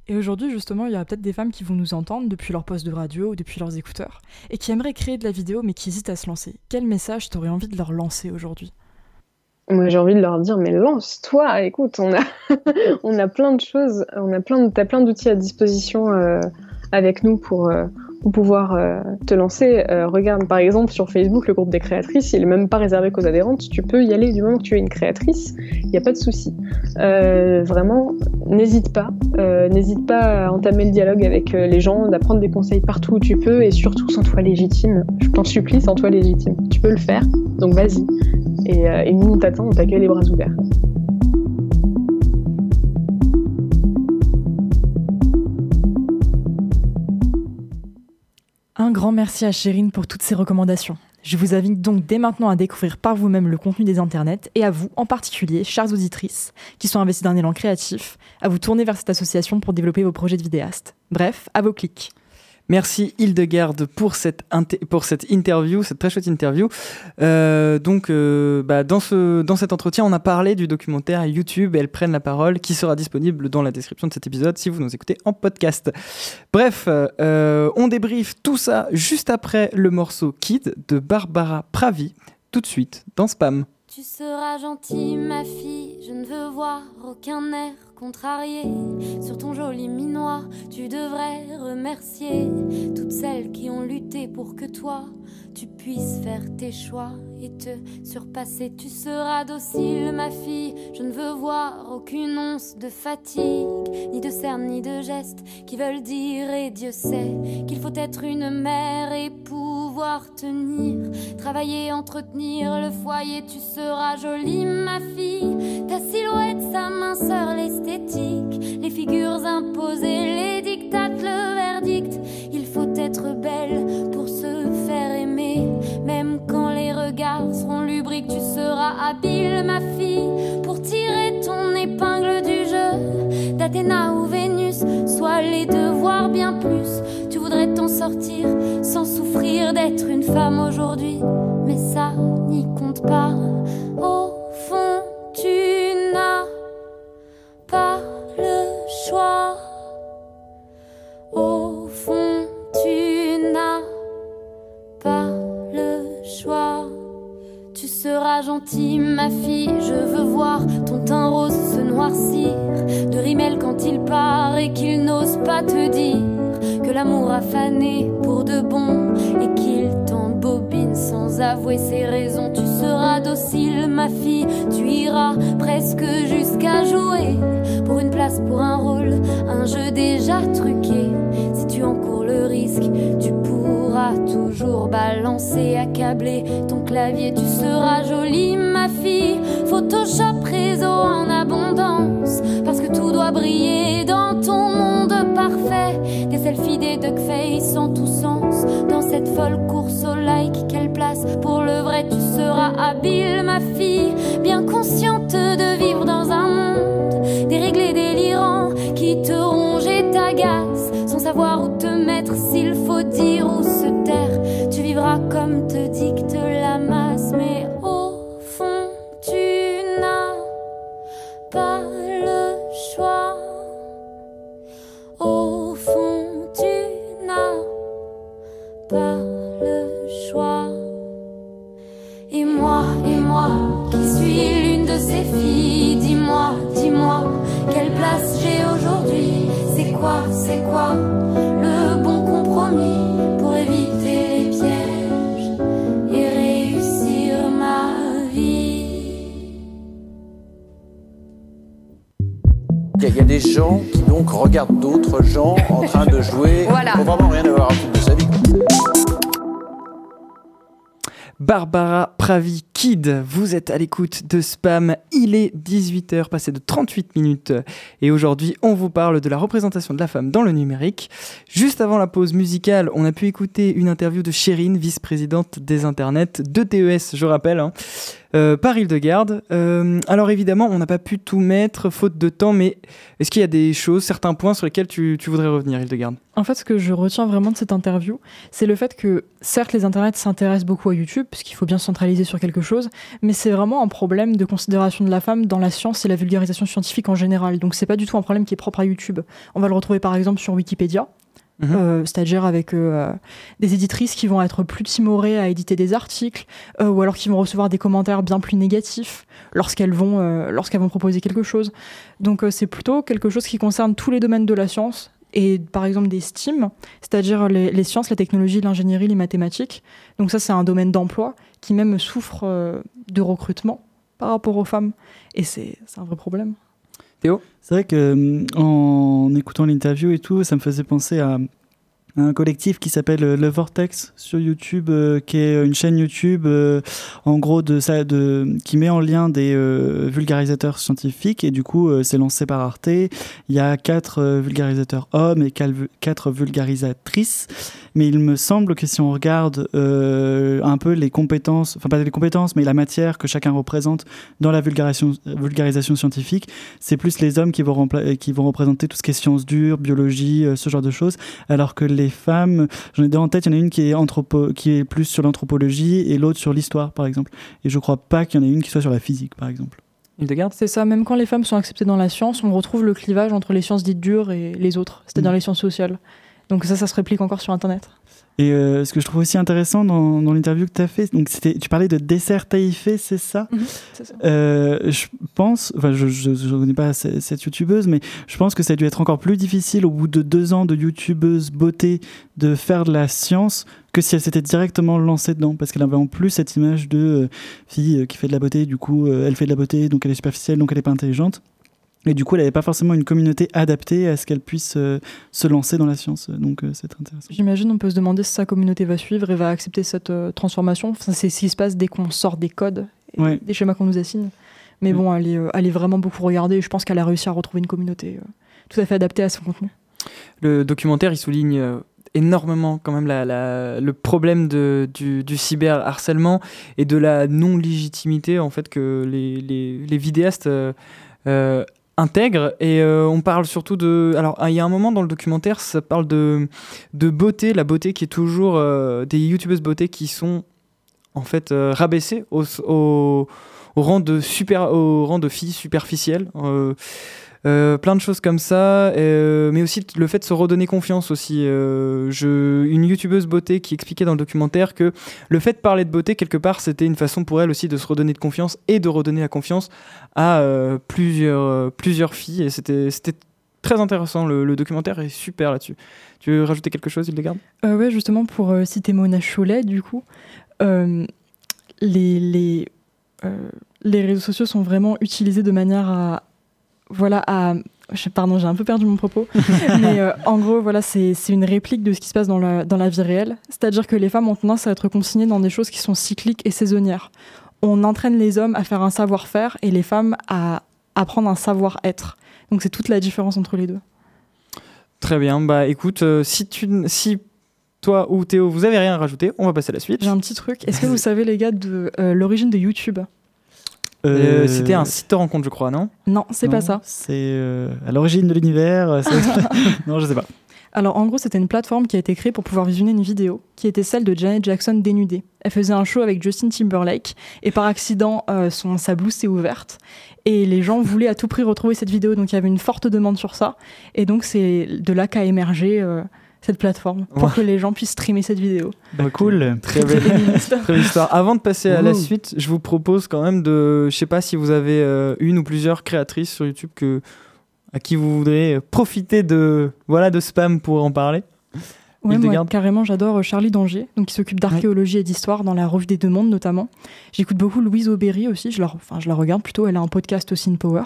Et aujourd'hui, justement, il y aura peut-être des femmes qui vont nous entendre depuis leur poste de radio ou depuis leurs écouteurs, et qui aimeraient créer de la vidéo mais qui hésitent à se lancer. Quel message t'aurais envie de leur lancer aujourd'hui? Moi, j'ai envie de leur dire, mais lance-toi, écoute, on a, on a plein de choses, on a plein, t'as plein d'outils à disposition avec nous pour, euh, pouvoir euh, te lancer, euh, regarde par exemple sur Facebook, le groupe des créatrices, il est même pas réservé qu'aux adhérentes. Tu peux y aller du moment que tu es une créatrice, il n'y a pas de souci. Euh, vraiment, n'hésite pas. N'hésite pas à entamer le dialogue avec les gens, d'apprendre des conseils partout où tu peux et surtout sans toi légitime. Je t'en supplie, sans toi légitime. Tu peux le faire, donc vas-y. Et, et nous, on t'attend, on t'accueille les bras ouverts. Un grand merci à Chérine pour toutes ces recommandations. Je vous invite donc dès maintenant à découvrir par vous-même le contenu des internets et à vous, en particulier, chères auditrices, qui sont investies d'un élan créatif, à vous tourner vers cette association pour développer vos projets de vidéaste. Bref, à vos clics. Merci Hildegarde pour cette, pour cette interview, cette très chouette interview. Euh, donc, euh, bah, dans, ce, dans cet entretien, on a parlé du documentaire YouTube Elles prennent la parole qui sera disponible dans la description de cet épisode si vous nous écoutez en podcast. Bref, euh, on débriefe tout ça juste après le morceau Kid de Barbara Pravi, tout de suite dans Spam. Tu seras gentille, ma fille, je ne veux voir aucun air contrarié. Sur ton joli minois, tu devrais remercier toutes celles qui ont lutté pour que toi, tu puisses faire tes choix et te surpasser. Tu seras docile, ma fille, je ne veux voir aucune once de fatigue, ni de cernes, ni de gestes qui veulent dire, et Dieu sait qu'il faut être une mère et pouvoir tenir, travailler, entretenir le foyer. Tu seras jolie, ma fille, ta silhouette, sa minceur, l'esthétique, les figures imposées, les dictates, le verdict. Il faut être belle pour se faire aimer, même quand regards seront lubriques. Tu seras habile, ma fille, pour tirer ton épingle du jeu, d'Athéna ou Vénus, soit les devoirs bien plus. Tu voudrais t'en sortir sans souffrir d'être une femme aujourd'hui, mais ça n'y compte pas. Ma fille, je veux voir ton teint rose se noircir. De rimel quand il part et qu'il n'ose pas te dire que l'amour a fané pour de bon et qu'il t'embobine sans avouer ses raisons. Tu seras docile, ma fille, tu iras presque jusqu'à jouer pour une place, pour un rôle, un jeu déjà truqué. Si tu encours le risque, tu toujours balancer, accabler ton clavier. Tu seras jolie, ma fille. Photoshop réseau en abondance, parce que tout doit briller dans ton monde parfait. Des selfies, des duckface en tous sens. Dans cette folle course au like, quelle place pour le vrai tu seras habile, ma fille. Bien consciente de vivre dans un monde déréglé, délirant, qui te ronge et t'agace, savoir où te mettre, s'il faut dire ou se taire. Tu vivras comme te dicte la masse, mais au fond, tu n'as pas le choix. Au fond, tu n'as pas le choix. Et moi, et moi, qui suis l'une de ces filles, dis-moi, dis-moi, quelle place j'ai aujourd'hui? Quoi, c'est quoi le bon compromis pour éviter les pièges et réussir ma vie? Il y, a- des gens qui donc regardent d'autres gens en train de jouer. Voilà. Faut vraiment rien avoir à foutre de sa vie. Barbara Pravi Kid, vous êtes à l'écoute de Spam. Il est 18h, passé de 38 minutes. Et aujourd'hui, on vous parle de la représentation de la femme dans le numérique. Juste avant la pause musicale, on a pu écouter une interview de Chérine, vice-présidente des internets de TES, je rappelle, hein, euh, par Hildegarde. Euh, alors évidemment, on n'a pas pu tout mettre, faute de temps, mais est-ce qu'il y a des choses, certains points sur lesquels tu, voudrais revenir, Hildegarde? En fait, ce que je retiens vraiment de cette interview, c'est le fait que, certes, les internets s'intéressent beaucoup à YouTube, parce qu'il faut bien se centraliser sur quelque chose, mais c'est vraiment un problème de considération de la femme dans la science et la vulgarisation scientifique en général. Donc, c'est pas du tout un problème qui est propre à YouTube. On va le retrouver par exemple sur Wikipédia. Mhm. Euh, c'est-à-dire avec euh, des éditrices qui vont être plus timorées à éditer des articles, euh, ou alors qui vont recevoir des commentaires bien plus négatifs lorsqu'elles vont, euh, lorsqu'elles vont proposer quelque chose. Donc euh, c'est plutôt quelque chose qui concerne tous les domaines de la science, et par exemple des STEAM, c'est-à-dire les, les sciences, la technologie, l'ingénierie, les mathématiques. Donc ça, c'est un domaine d'emploi qui même souffre euh, de recrutement par rapport aux femmes. Et c'est c'est un vrai problème. Théo? C'est vrai que hum, en écoutant l'interview et tout, ça me faisait penser à un collectif qui s'appelle euh, Le Vortex sur YouTube, euh, qui est une chaîne YouTube euh, en gros de qui met en lien des euh, vulgarisateurs scientifiques. Et du coup euh, c'est lancé par Arte. Il y a quatre euh, vulgarisateurs hommes et quatre vulgarisatrices, mais il me semble que si on regarde euh, un peu les compétences, enfin pas les compétences, mais la matière que chacun représente dans la vulgarisation, vulgarisation scientifique, c'est plus les hommes qui vont, qui vont représenter tout ce qui est sciences dures, biologie, euh, ce genre de choses, alors que les femmes, j'en ai deux en tête, il y en a une qui est, anthropo, qui est plus sur l'anthropologie et l'autre sur l'histoire, par exemple. Et je crois pas qu'il y en ait une qui soit sur la physique, par exemple. Hildegarde C'est ça, même quand les femmes sont acceptées dans la science, on retrouve le clivage entre les sciences dites dures et les autres, c'est-à-dire Mm. les sciences sociales. Donc ça, ça se réplique encore sur Internet. Et euh, ce que je trouve aussi intéressant dans, dans l'interview que tu as fait, donc c'était, tu parlais de dessert taïfé, c'est ça? Ça. Euh, Je pense, enfin je ne connais pas ce- cette youtubeuse, mais je pense que ça a dû être encore plus difficile au bout de deux ans de youtubeuse beauté de faire de la science que si elle s'était directement lancée dedans, parce qu'elle avait en plus cette image de euh, fille qui fait de la beauté, du coup elle fait de la beauté, donc elle est superficielle, donc elle n'est pas intelligente. Et du coup, elle n'avait pas forcément une communauté adaptée à ce qu'elle puisse euh, se lancer dans la science. Donc, euh, c'est très intéressant. J'imagine, on peut se demander si sa communauté va suivre et va accepter cette euh, transformation. Enfin, c'est ce qui se passe dès qu'on sort des codes, et Ouais. des schémas qu'on nous assigne. Mais bon, elle est, euh, elle est vraiment beaucoup regardée et je pense qu'elle a réussi à retrouver une communauté euh, tout à fait adaptée à son contenu. Le documentaire, il souligne euh, énormément quand même la- la- le problème de, du, du cyberharcèlement et de la non-légitimité en fait que les, les- les vidéastes euh, euh, intègrent. Et euh, on parle surtout de... Alors, il y a un moment dans le documentaire, ça parle de, de beauté, la beauté qui est toujours... euh, des youtubeuses beauté qui sont en fait euh, rabaissées au, au, au rang de super, au rang de filles superficielles. Euh, plein de choses comme ça, euh, mais aussi le fait de se redonner confiance aussi. Euh, une youtubeuse beauté qui expliquait dans le documentaire que le fait de parler de beauté, quelque part, c'était une façon pour elle aussi de se redonner de confiance et de redonner la confiance à plusieurs, filles. C'était très intéressant, le, documentaire est super là-dessus. Tu veux rajouter quelque chose, Hildegarde? Euh, ouais, justement, pour citer Mona Cholet, du coup, les, les, les réseaux sociaux sont vraiment utilisés de manière à. Voilà, à. Pardon, j'ai un peu perdu mon propos. mais euh, en gros, voilà, c'est une réplique de ce qui se passe dans la, dans la vie réelle. C'est-à-dire que les femmes ont tendance à être consignées dans des choses qui sont cycliques et saisonnières. On entraîne les hommes à faire un savoir-faire et les femmes à apprendre un savoir-être. Donc c'est toute la différence entre les deux. Très bien, bah écoute, euh, si, tu, n- si toi ou Théo, vous avez rien à rajouter, on va passer à la suite. J'ai un petit truc. Est-ce que vous savez, les gars, de euh, l'origine de YouTube? Euh, C'était un site de rencontre, je crois, non? Non, c'est pas ça. C'est euh, à l'origine de l'univers. euh, non, je sais pas. Alors en gros, c'était une plateforme qui a été créée pour pouvoir visionner une vidéo, qui était celle de Janet Jackson dénudée. Elle faisait un show avec Justin Timberlake, et par accident, euh, son, sa blouse s'est ouverte, et les gens voulaient à tout prix retrouver cette vidéo, donc il y avait une forte demande sur ça, et donc c'est de là qu'a émergé euh, cette plateforme, pour Ouais. que les gens puissent streamer cette vidéo. Bah, cool. Très belle, très belle histoire. Avant de passer à la suite, je vous propose quand même de. Je sais pas si vous avez euh, une ou plusieurs créatrices sur YouTube que, à qui vous voudrez profiter de, voilà, de spam pour en parler. Ouais, moi, carrément, j'adore euh, Charlie Danger, donc qui s'occupe d'archéologie et d'histoire dans la Revue des Deux Mondes notamment. J'écoute beaucoup Louise Aubéry aussi, je la, enfin, je la regarde plutôt, elle a un podcast aussi, In Power.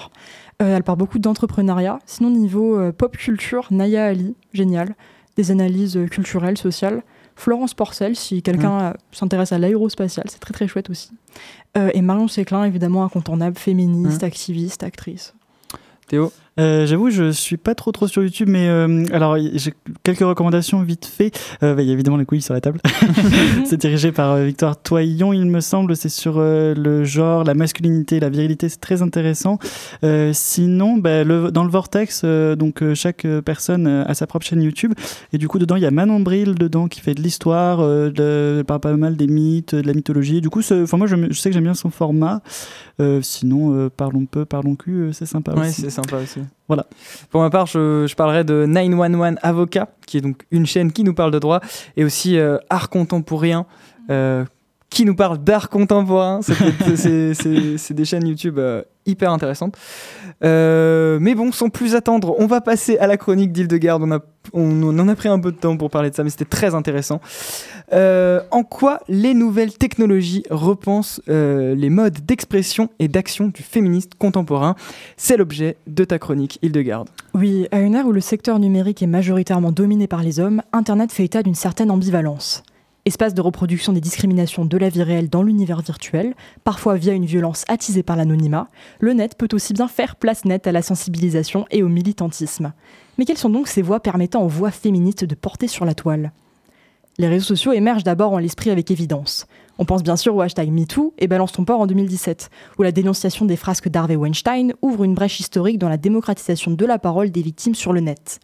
Euh, elle parle beaucoup d'entrepreneuriat. Sinon, niveau euh, pop culture, Naya Ali, génial. Des analyses culturelles, sociales. Florence Porcel, si quelqu'un euh, s'intéresse à l'aérospatial, c'est très très chouette aussi. Euh, et Marion Séclin, évidemment, incontournable, féministe, activiste, actrice. Théo? Euh, J'avoue, je suis pas trop trop sur YouTube, mais euh, alors j'ai quelques recommandations vite fait. Euh, bah, Il y a évidemment les couilles sur la table. c'est dirigé par euh, Victoire Toyon, il me semble. C'est sur euh, le genre, la masculinité, la virilité. C'est très intéressant. Euh, sinon, bah, le, dans le Vortex, euh, donc euh, chaque personne a sa propre chaîne YouTube. Et du coup, dedans, il y a Manon Bril dedans qui fait de l'histoire, euh, de, parle pas mal des mythes, de la mythologie. Du coup, enfin moi, je, sais que j'aime bien son format. Euh, sinon, euh, parlons peu, parlons cul, euh, c'est sympa Ouais, aussi. c'est sympa aussi. Voilà. Pour ma part, je, parlerai de 911 Avocat, qui est donc une chaîne qui nous parle de droit, et aussi euh, Art Contemporain, euh, qui nous parle d'art contemporain. C'est des chaînes YouTube euh, hyper intéressantes. Euh, mais bon, sans plus attendre, on va passer à la chronique d'Île-de-Garde. On, on en a pris un peu de temps pour parler de ça, mais c'était très intéressant. Euh, en quoi les nouvelles technologies repensent euh, les modes d'expression et d'action du féministe contemporain? C'est l'objet de ta chronique Île-de-Garde. Oui, à une ère où le secteur numérique est majoritairement dominé par les hommes, Internet fait état d'une certaine ambivalence. Espace de reproduction des discriminations de la vie réelle dans l'univers virtuel, parfois via une violence attisée par l'anonymat, le net peut aussi bien faire place nette à la sensibilisation et au militantisme. Mais quelles sont donc ces voies permettant aux voix féministes de porter sur la toile? Les réseaux sociaux émergent d'abord en l'esprit avec évidence. On pense bien sûr au hashtag MeToo et Balance ton port en 2017, où la dénonciation des frasques d'Harvey Weinstein ouvre une brèche historique dans la démocratisation de la parole des victimes sur le net.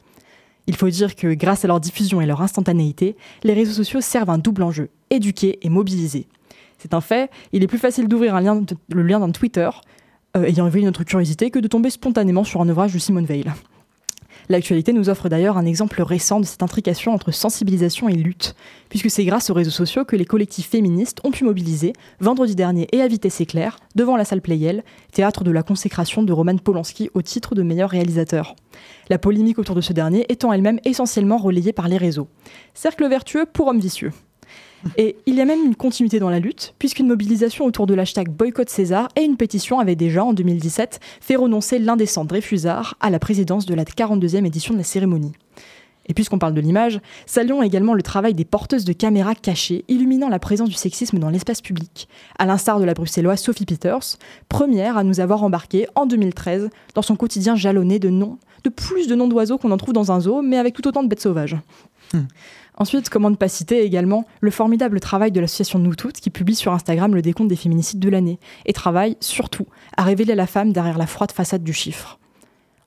Il faut dire que grâce à leur diffusion et leur instantanéité, les réseaux sociaux servent un double enjeu, éduquer et mobiliser. C'est un fait, il est plus facile d'ouvrir le lien d'un Twitter euh, ayant éveillé notre curiosité que de tomber spontanément sur un ouvrage de Simone Veil. L'actualité nous offre d'ailleurs un exemple récent de cette intrication entre sensibilisation et lutte, puisque c'est grâce aux réseaux sociaux que les collectifs féministes ont pu mobiliser, vendredi dernier et à vitesse éclair, devant la salle Playel, théâtre de la consécration de Roman Polanski au titre de meilleur réalisateur. La polémique autour de ce dernier étant elle-même essentiellement relayée par les réseaux. Cercle vertueux pour homme vicieux. Et il y a même une continuité dans la lutte, puisqu'une mobilisation autour de l'hashtag Boycott César et une pétition avaient déjà, en 2017, fait renoncer l'indécent Dreyfusard à la présidence de la 42e édition de la cérémonie. Et puisqu'on parle de l'image, saluons également le travail des porteuses de caméras cachées, illuminant la présence du sexisme dans l'espace public, à l'instar de la bruxelloise Sophie Peters, première à nous avoir embarqué en 2013 dans son quotidien jalonné de noms, de plus de noms d'oiseaux qu'on en trouve dans un zoo, mais avec tout autant de bêtes sauvages. Ensuite, comment ne pas citer également le formidable travail de l'association Nous Toutes qui publie sur Instagram le décompte des féminicides de l'année et travaille surtout à révéler la femme derrière la froide façade du chiffre.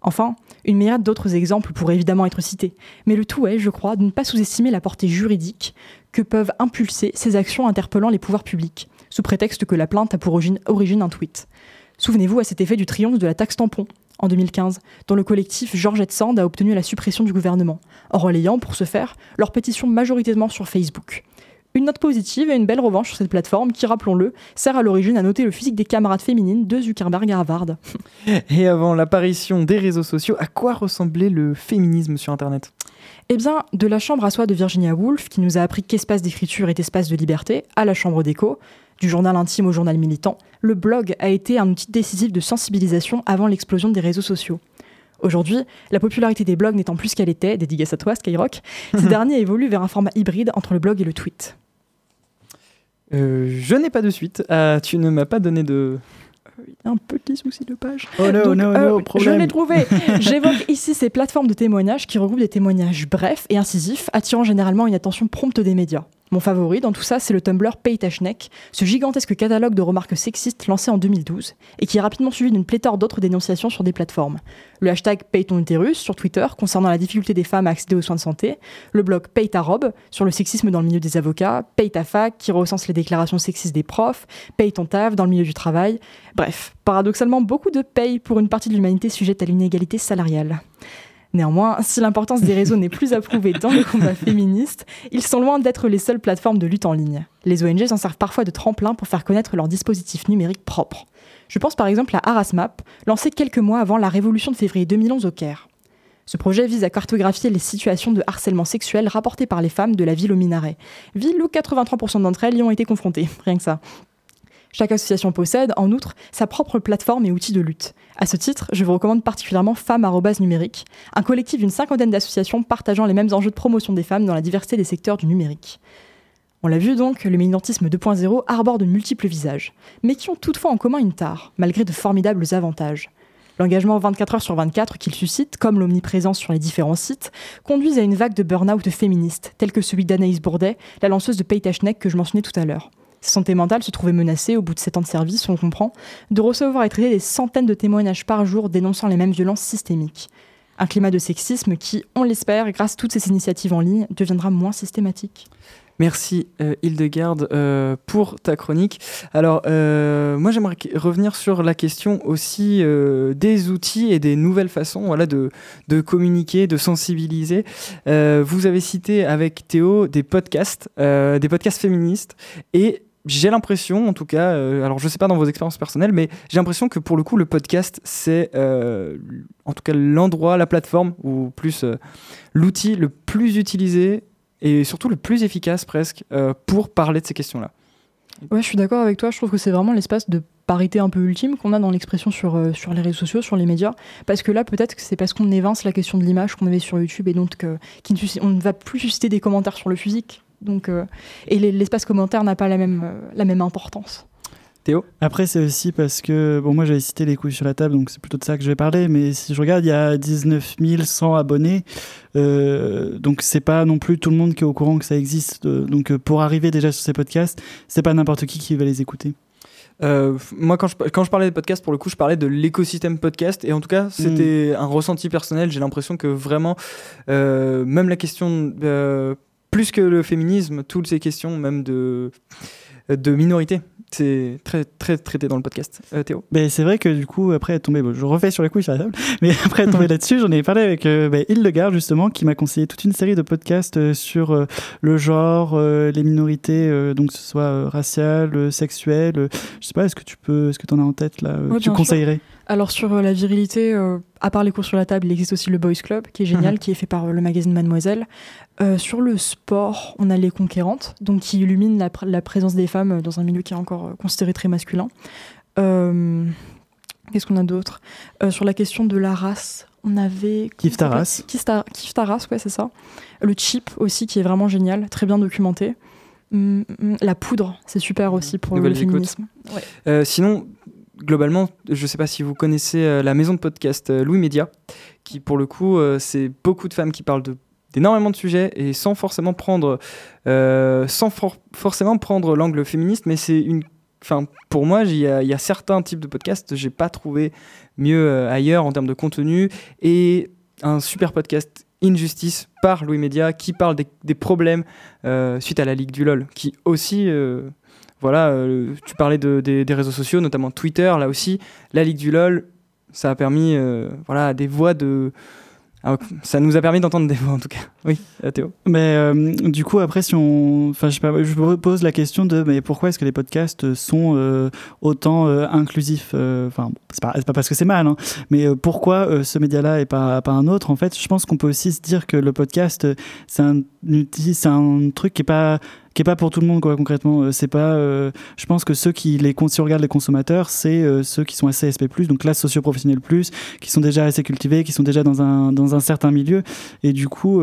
Enfin, une myriade d'autres exemples pourraient évidemment être cités, mais le tout est, je crois, de ne pas sous-estimer la portée juridique que peuvent impulser ces actions interpellant les pouvoirs publics, sous prétexte que la plainte a pour origine, origine un tweet. Souvenez-vous à cet effet du triomphe de la taxe tampon en 2015, dont le collectif Georgette Sand a obtenu la suppression du gouvernement, en relayant, pour ce faire, leur pétition majoritairement sur Facebook. Une note positive et une belle revanche sur cette plateforme qui, rappelons-le, sert à l'origine à noter le physique des camarades féminines de Zuckerberg à Harvard. Et avant l'apparition des réseaux sociaux, à quoi ressemblait le féminisme sur Internet? Eh bien, de la chambre à soie de Virginia Woolf, qui nous a appris qu'espace d'écriture est espace de liberté, à la chambre d'écho, du journal intime au journal militant, le blog a été un outil décisif de sensibilisation avant l'explosion des réseaux sociaux. Aujourd'hui, la popularité des blogs n'étant plus qu'elle était, dédicace à toi, Skyrock, ces derniers évoluent vers un format hybride entre le blog et le tweet. Euh, Je n'ai pas de suite. Ah, tu ne m'as pas donné de. Un petit souci de page. Oh no, Donc, no, euh, no, je l'ai trouvé. J'évoque ici ces plateformes de témoignages qui regroupent des témoignages brefs et incisifs, attirant généralement une attention prompte des médias. Mon favori dans tout ça, c'est le Tumblr Paytashnek, ce gigantesque catalogue de remarques sexistes lancé en 2012 et qui est rapidement suivi d'une pléthore d'autres dénonciations sur des plateformes. Le hashtag PayTonUterus sur Twitter concernant la difficulté des femmes à accéder aux soins de santé, le blog Paye ta robe sur le sexisme dans le milieu des avocats, Paye ta fac qui recense les déclarations sexistes des profs, Paye dans le milieu du travail. Bref, paradoxalement beaucoup de paye pour une partie de l'humanité sujette à l'inégalité salariale. Néanmoins, si l'importance des réseaux n'est plus approuvée dans le combat féministe, ils sont loin d'être les seules plateformes de lutte en ligne. Les ONG s'en servent parfois de tremplin pour faire connaître leurs dispositifs numériques propres. Je pense par exemple à Arasmap, lancé quelques mois avant la révolution de février 2011 au Caire. Ce projet vise à cartographier les situations de harcèlement sexuel rapportées par les femmes de la ville au minaret, ville où 83% d'entre elles y ont été confrontées, rien que ça. Chaque association possède, en outre, sa propre plateforme et outils de lutte. À ce titre, je vous recommande particulièrement Femmes numérique, un collectif d'une cinquantaine d'associations partageant les mêmes enjeux de promotion des femmes dans la diversité des secteurs du numérique. On l'a vu donc, le militantisme 2.0 arbore de multiples visages, mais qui ont toutefois en commun une tare, malgré de formidables avantages. L'engagement 24 heures sur 24 qu'il suscite, comme l'omniprésence sur les différents sites, conduisent à une vague de burn-out féministes, tel que celui d'Anaïs Bourdet, la lanceuse de Paytashnek que je mentionnais tout à l'heure. Sa santé mentale se trouvait menacée au bout de 7 ans de service, on comprend, de recevoir et traiter des centaines de témoignages par jour dénonçant les mêmes violences systémiques. Un climat de sexisme qui, on l'espère, grâce à toutes ces initiatives en ligne, deviendra moins systématique. Merci euh, Hildegarde euh, pour ta chronique. Alors euh, moi j'aimerais revenir sur la question aussi des outils et des nouvelles façons voilà, de, de communiquer, de sensibiliser. Vous avez cité avec Théo des podcasts, des podcasts féministes et j'ai l'impression, en tout cas, euh, alors je sais pas dans vos expériences personnelles, mais j'ai l'impression que pour le coup, le podcast, c'est euh, en tout cas l'endroit, la plateforme, ou plus euh, l'outil le plus utilisé et surtout le plus efficace presque pour parler de ces questions-là. Ouais, je suis d'accord avec toi. Je trouve que c'est vraiment l'espace de parité un peu ultime qu'on a dans l'expression sur, sur les réseaux sociaux, sur les médias. Parce que là, peut-être que c'est parce qu'on évince la question de l'image qu'on avait sur YouTube et donc euh, qui ne suscite- on ne va plus susciter des commentaires sur le physique. Donc, euh, et les- l'espace commentaire n'a pas la même, euh, la même importance. Théo Après, c'est aussi parce que, bon, moi j'avais cité les couilles sur la table, donc c'est plutôt de ça que je vais parler, mais si je regarde, il y a 19 100 abonnés, euh, donc c'est pas non plus tout le monde qui est au courant que ça existe. euh, donc euh, pour arriver déjà sur ces podcasts, c'est pas n'importe qui qui va les écouter. Euh, moi, quand je, quand je parlais de podcast, pour le coup, je parlais de l'écosystème podcast. Et en tout cas, c'était un ressenti personnel. J'ai l'impression que vraiment, euh, même la question, euh, plus que le féminisme, toutes ces questions, même de, de minorité, c'est très, très traité dans le podcast. Euh, Théo? Mais c'est vrai que du coup, après être tombé, bon, je refais sur les couilles sur la table, mais après être tombé là-dessus, j'en ai parlé avec euh, bah, Hildegard justement, qui m'a conseillé toute une série de podcasts euh, sur euh, le genre, euh, les minorités, euh, donc que ce soit euh, raciales, euh, sexuelles. euh, je sais pas, est-ce que tu peux, est-ce que tu en as en tête là, euh, Ouais, que tu sûr. conseillerais? Alors sur euh, la virilité, euh, à part les cours sur la table, il existe aussi le Boys Club, qui est génial, Mhm. qui est fait par euh, le magazine Mademoiselle. Euh, sur le sport, on a les conquérantes, donc qui illuminent la, pr- la présence des femmes dans un milieu qui est encore euh, considéré très masculin. Euh, Qu'est-ce qu'on a d'autre? Euh, Sur la question de la race, on avait... Kif ta race? Kif ta, Kif ta race, ouais, c'est ça. Le chip aussi, qui est vraiment génial, très bien documenté. Hum, hum, la poudre, c'est super aussi pour le féminisme. Ouais. Euh, sinon, globalement, je ne sais pas si vous connaissez euh, la maison de podcast euh, Louis Média, qui pour le coup, euh, c'est beaucoup de femmes qui parlent de d'énormément de sujets et sans forcément prendre euh, sans for- forcément prendre l'angle féministe mais c'est une enfin pour moi il y, y a certains types de podcasts j'ai pas trouvé mieux euh, ailleurs en termes de contenu et un super podcast Injustice par Louis Média qui parle des, problèmes euh, suite à la Ligue du LOL qui aussi voilà, tu parlais de- des, réseaux sociaux, notamment Twitter, là aussi, la Ligue du LOL, ça a permis voilà, des voix de... ah, ça nous a permis d'entendre des voix en tout cas. Oui, euh, Théo. Mais euh, du coup, après, si on, enfin, je, sais pas, je me pose la question de, mais pourquoi est-ce que les podcasts sont euh, autant inclusifs Enfin, c'est pas, parce que c'est mal, hein, mais pourquoi ce média-là et pas, pas un autre En fait, je pense qu'on peut aussi se dire que le podcast, c'est un c'est un truc qui est pas qui est pas pour tout le monde concrètement Euh, c'est pas euh, je pense que ceux qui les si on regarde les consommateurs c'est euh, ceux qui sont assez SP+, donc classe socio-professionnelle plus qui sont déjà assez cultivés qui sont déjà dans un dans un certain milieu et du coup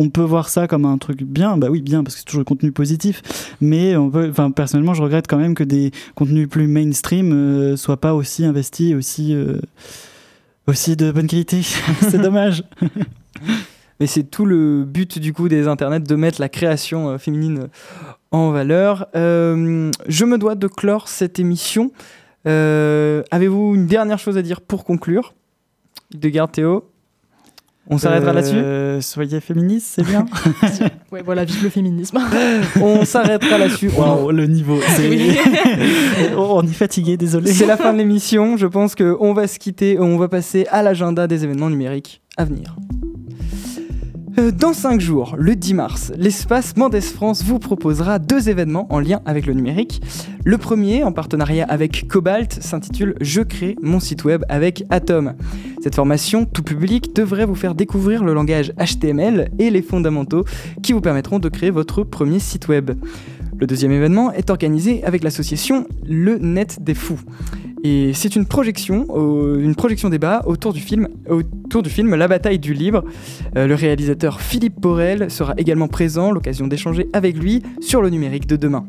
on peut voir ça comme un truc bien, bah oui bien parce que c'est toujours le contenu positif, mais personnellement je regrette quand même que des contenus plus mainstream euh, soient pas aussi investis, aussi aussi de bonne qualité. c'est dommage. Mais c'est tout le but du coup des internets de mettre la création euh, féminine en valeur. Euh, je me dois de clore cette émission. Euh, Avez-vous une dernière chose à dire pour conclure De garde Théo? On s'arrêtera là-dessus? Euh, Soyez féministes, c'est bien. Ouais, voilà, vive le féminisme. On s'arrêtera là-dessus. Waouh, le niveau. on est fatigué, désolé. C'est la fin de l'émission. Je pense qu'on va se quitter et on va passer à l'agenda des événements numériques à venir. Euh, Dans 5 jours, le 10 mars, l'espace Mendes France vous proposera deux événements en lien avec le numérique. Le premier, en partenariat avec Cobalt, s'intitule Je crée mon site web avec Atom. Cette formation, tout public, devrait vous faire découvrir le langage HTML et les fondamentaux qui vous permettront de créer votre premier site web. Le deuxième événement est organisé avec l'association Le Net des Fous. Et c'est une projection, euh, une débat autour du film, autour du film La bataille du libre. Euh, le réalisateur Philippe Borel sera également présent, l'occasion d'échanger avec lui sur le numérique de demain.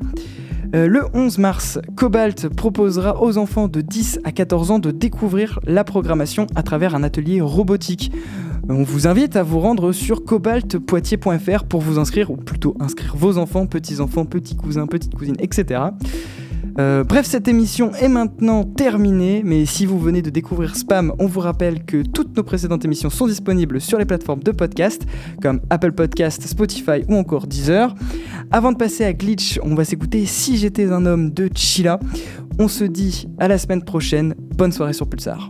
Euh, le 11 mars, Cobalt proposera aux enfants de 10 à 14 ans de découvrir la programmation à travers un atelier robotique. On vous invite à vous rendre sur cobaltpoitiers.fr pour vous inscrire, ou plutôt inscrire vos enfants, petits-enfants, petits cousins, petites cousines, etc. Euh, bref, cette émission est maintenant terminée, mais si vous venez de découvrir Spam, on vous rappelle que toutes nos précédentes émissions sont disponibles sur les plateformes de podcast, comme Apple Podcast, Spotify ou encore Deezer. Avant de passer à Glitch, on va s'écouter Si j'étais un homme de Chila. On se dit à la semaine prochaine, bonne soirée sur Pulsar.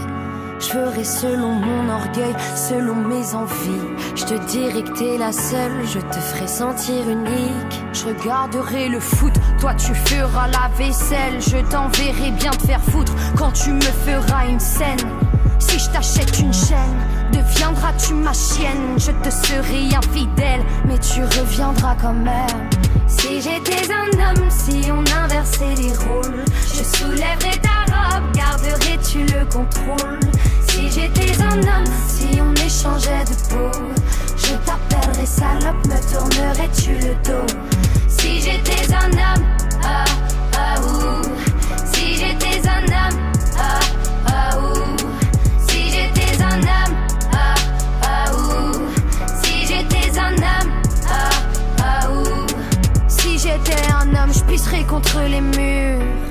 Je ferai selon mon orgueil, selon mes envies. Je te dirai que t'es la seule, je te ferai sentir unique. Je regarderai le foot, toi tu feras la vaisselle. Je t'enverrai bien te faire foutre quand tu me feras une scène. Si je t'achète une chaîne, deviendras-tu ma chienne? Je te serai infidèle, mais tu reviendras quand même. Si j'étais un homme, si on inversait les rôles, je soulèverais ta robe, garderais-tu le contrôle Si j'étais un homme, si on échangeait de peau, je t'appellerais salope, me tournerais-tu le dos Si j'étais un homme, ah, ah, ouh. Si j'étais un homme, ah, ah, ouh. Si j'étais un homme, ah, ah, ouh. Si j'étais un homme, ah, ah, ouh. Si j'étais un homme, je pisserais contre les murs.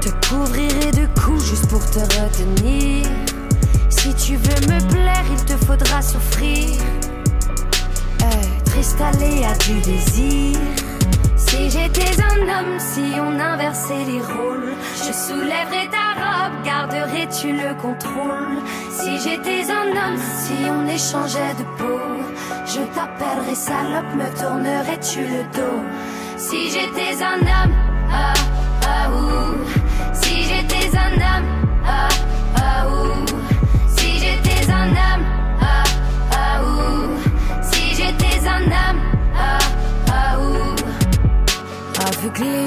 Te couvrirai de coups juste pour te retenir. Si tu veux me plaire, il te faudra souffrir. Être installé à du désir. Si j'étais un homme, si on inversait les rôles, je soulèverais ta robe, garderais-tu le contrôle? Si j'étais un homme, si on échangeait de peau, je t'appellerais salope, me tournerais-tu le dos? Si j'étais un homme, ah, ah, ouh.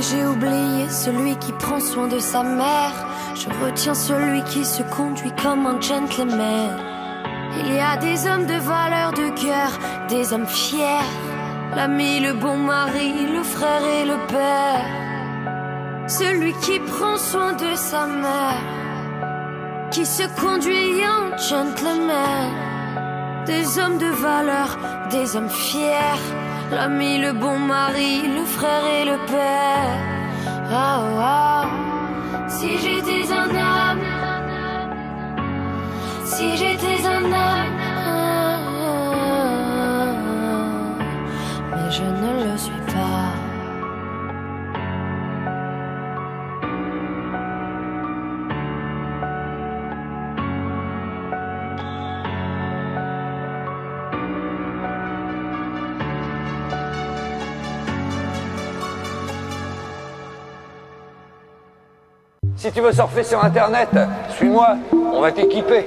J'ai oublié celui qui prend soin de sa mère. Je retiens celui qui se conduit comme un gentleman. Il y a des hommes de valeur de cœur, des hommes fiers. L'ami, le bon mari, le frère et le père. Celui qui prend soin de sa mère, qui se conduit en gentleman. Des hommes de valeur, des hommes fiers. L'ami, le bon mari, le frère et le père. Ah, ah. Si j'étais un homme, si j'étais un homme, Si tu veux surfer sur Internet, suis-moi, on va t'équiper.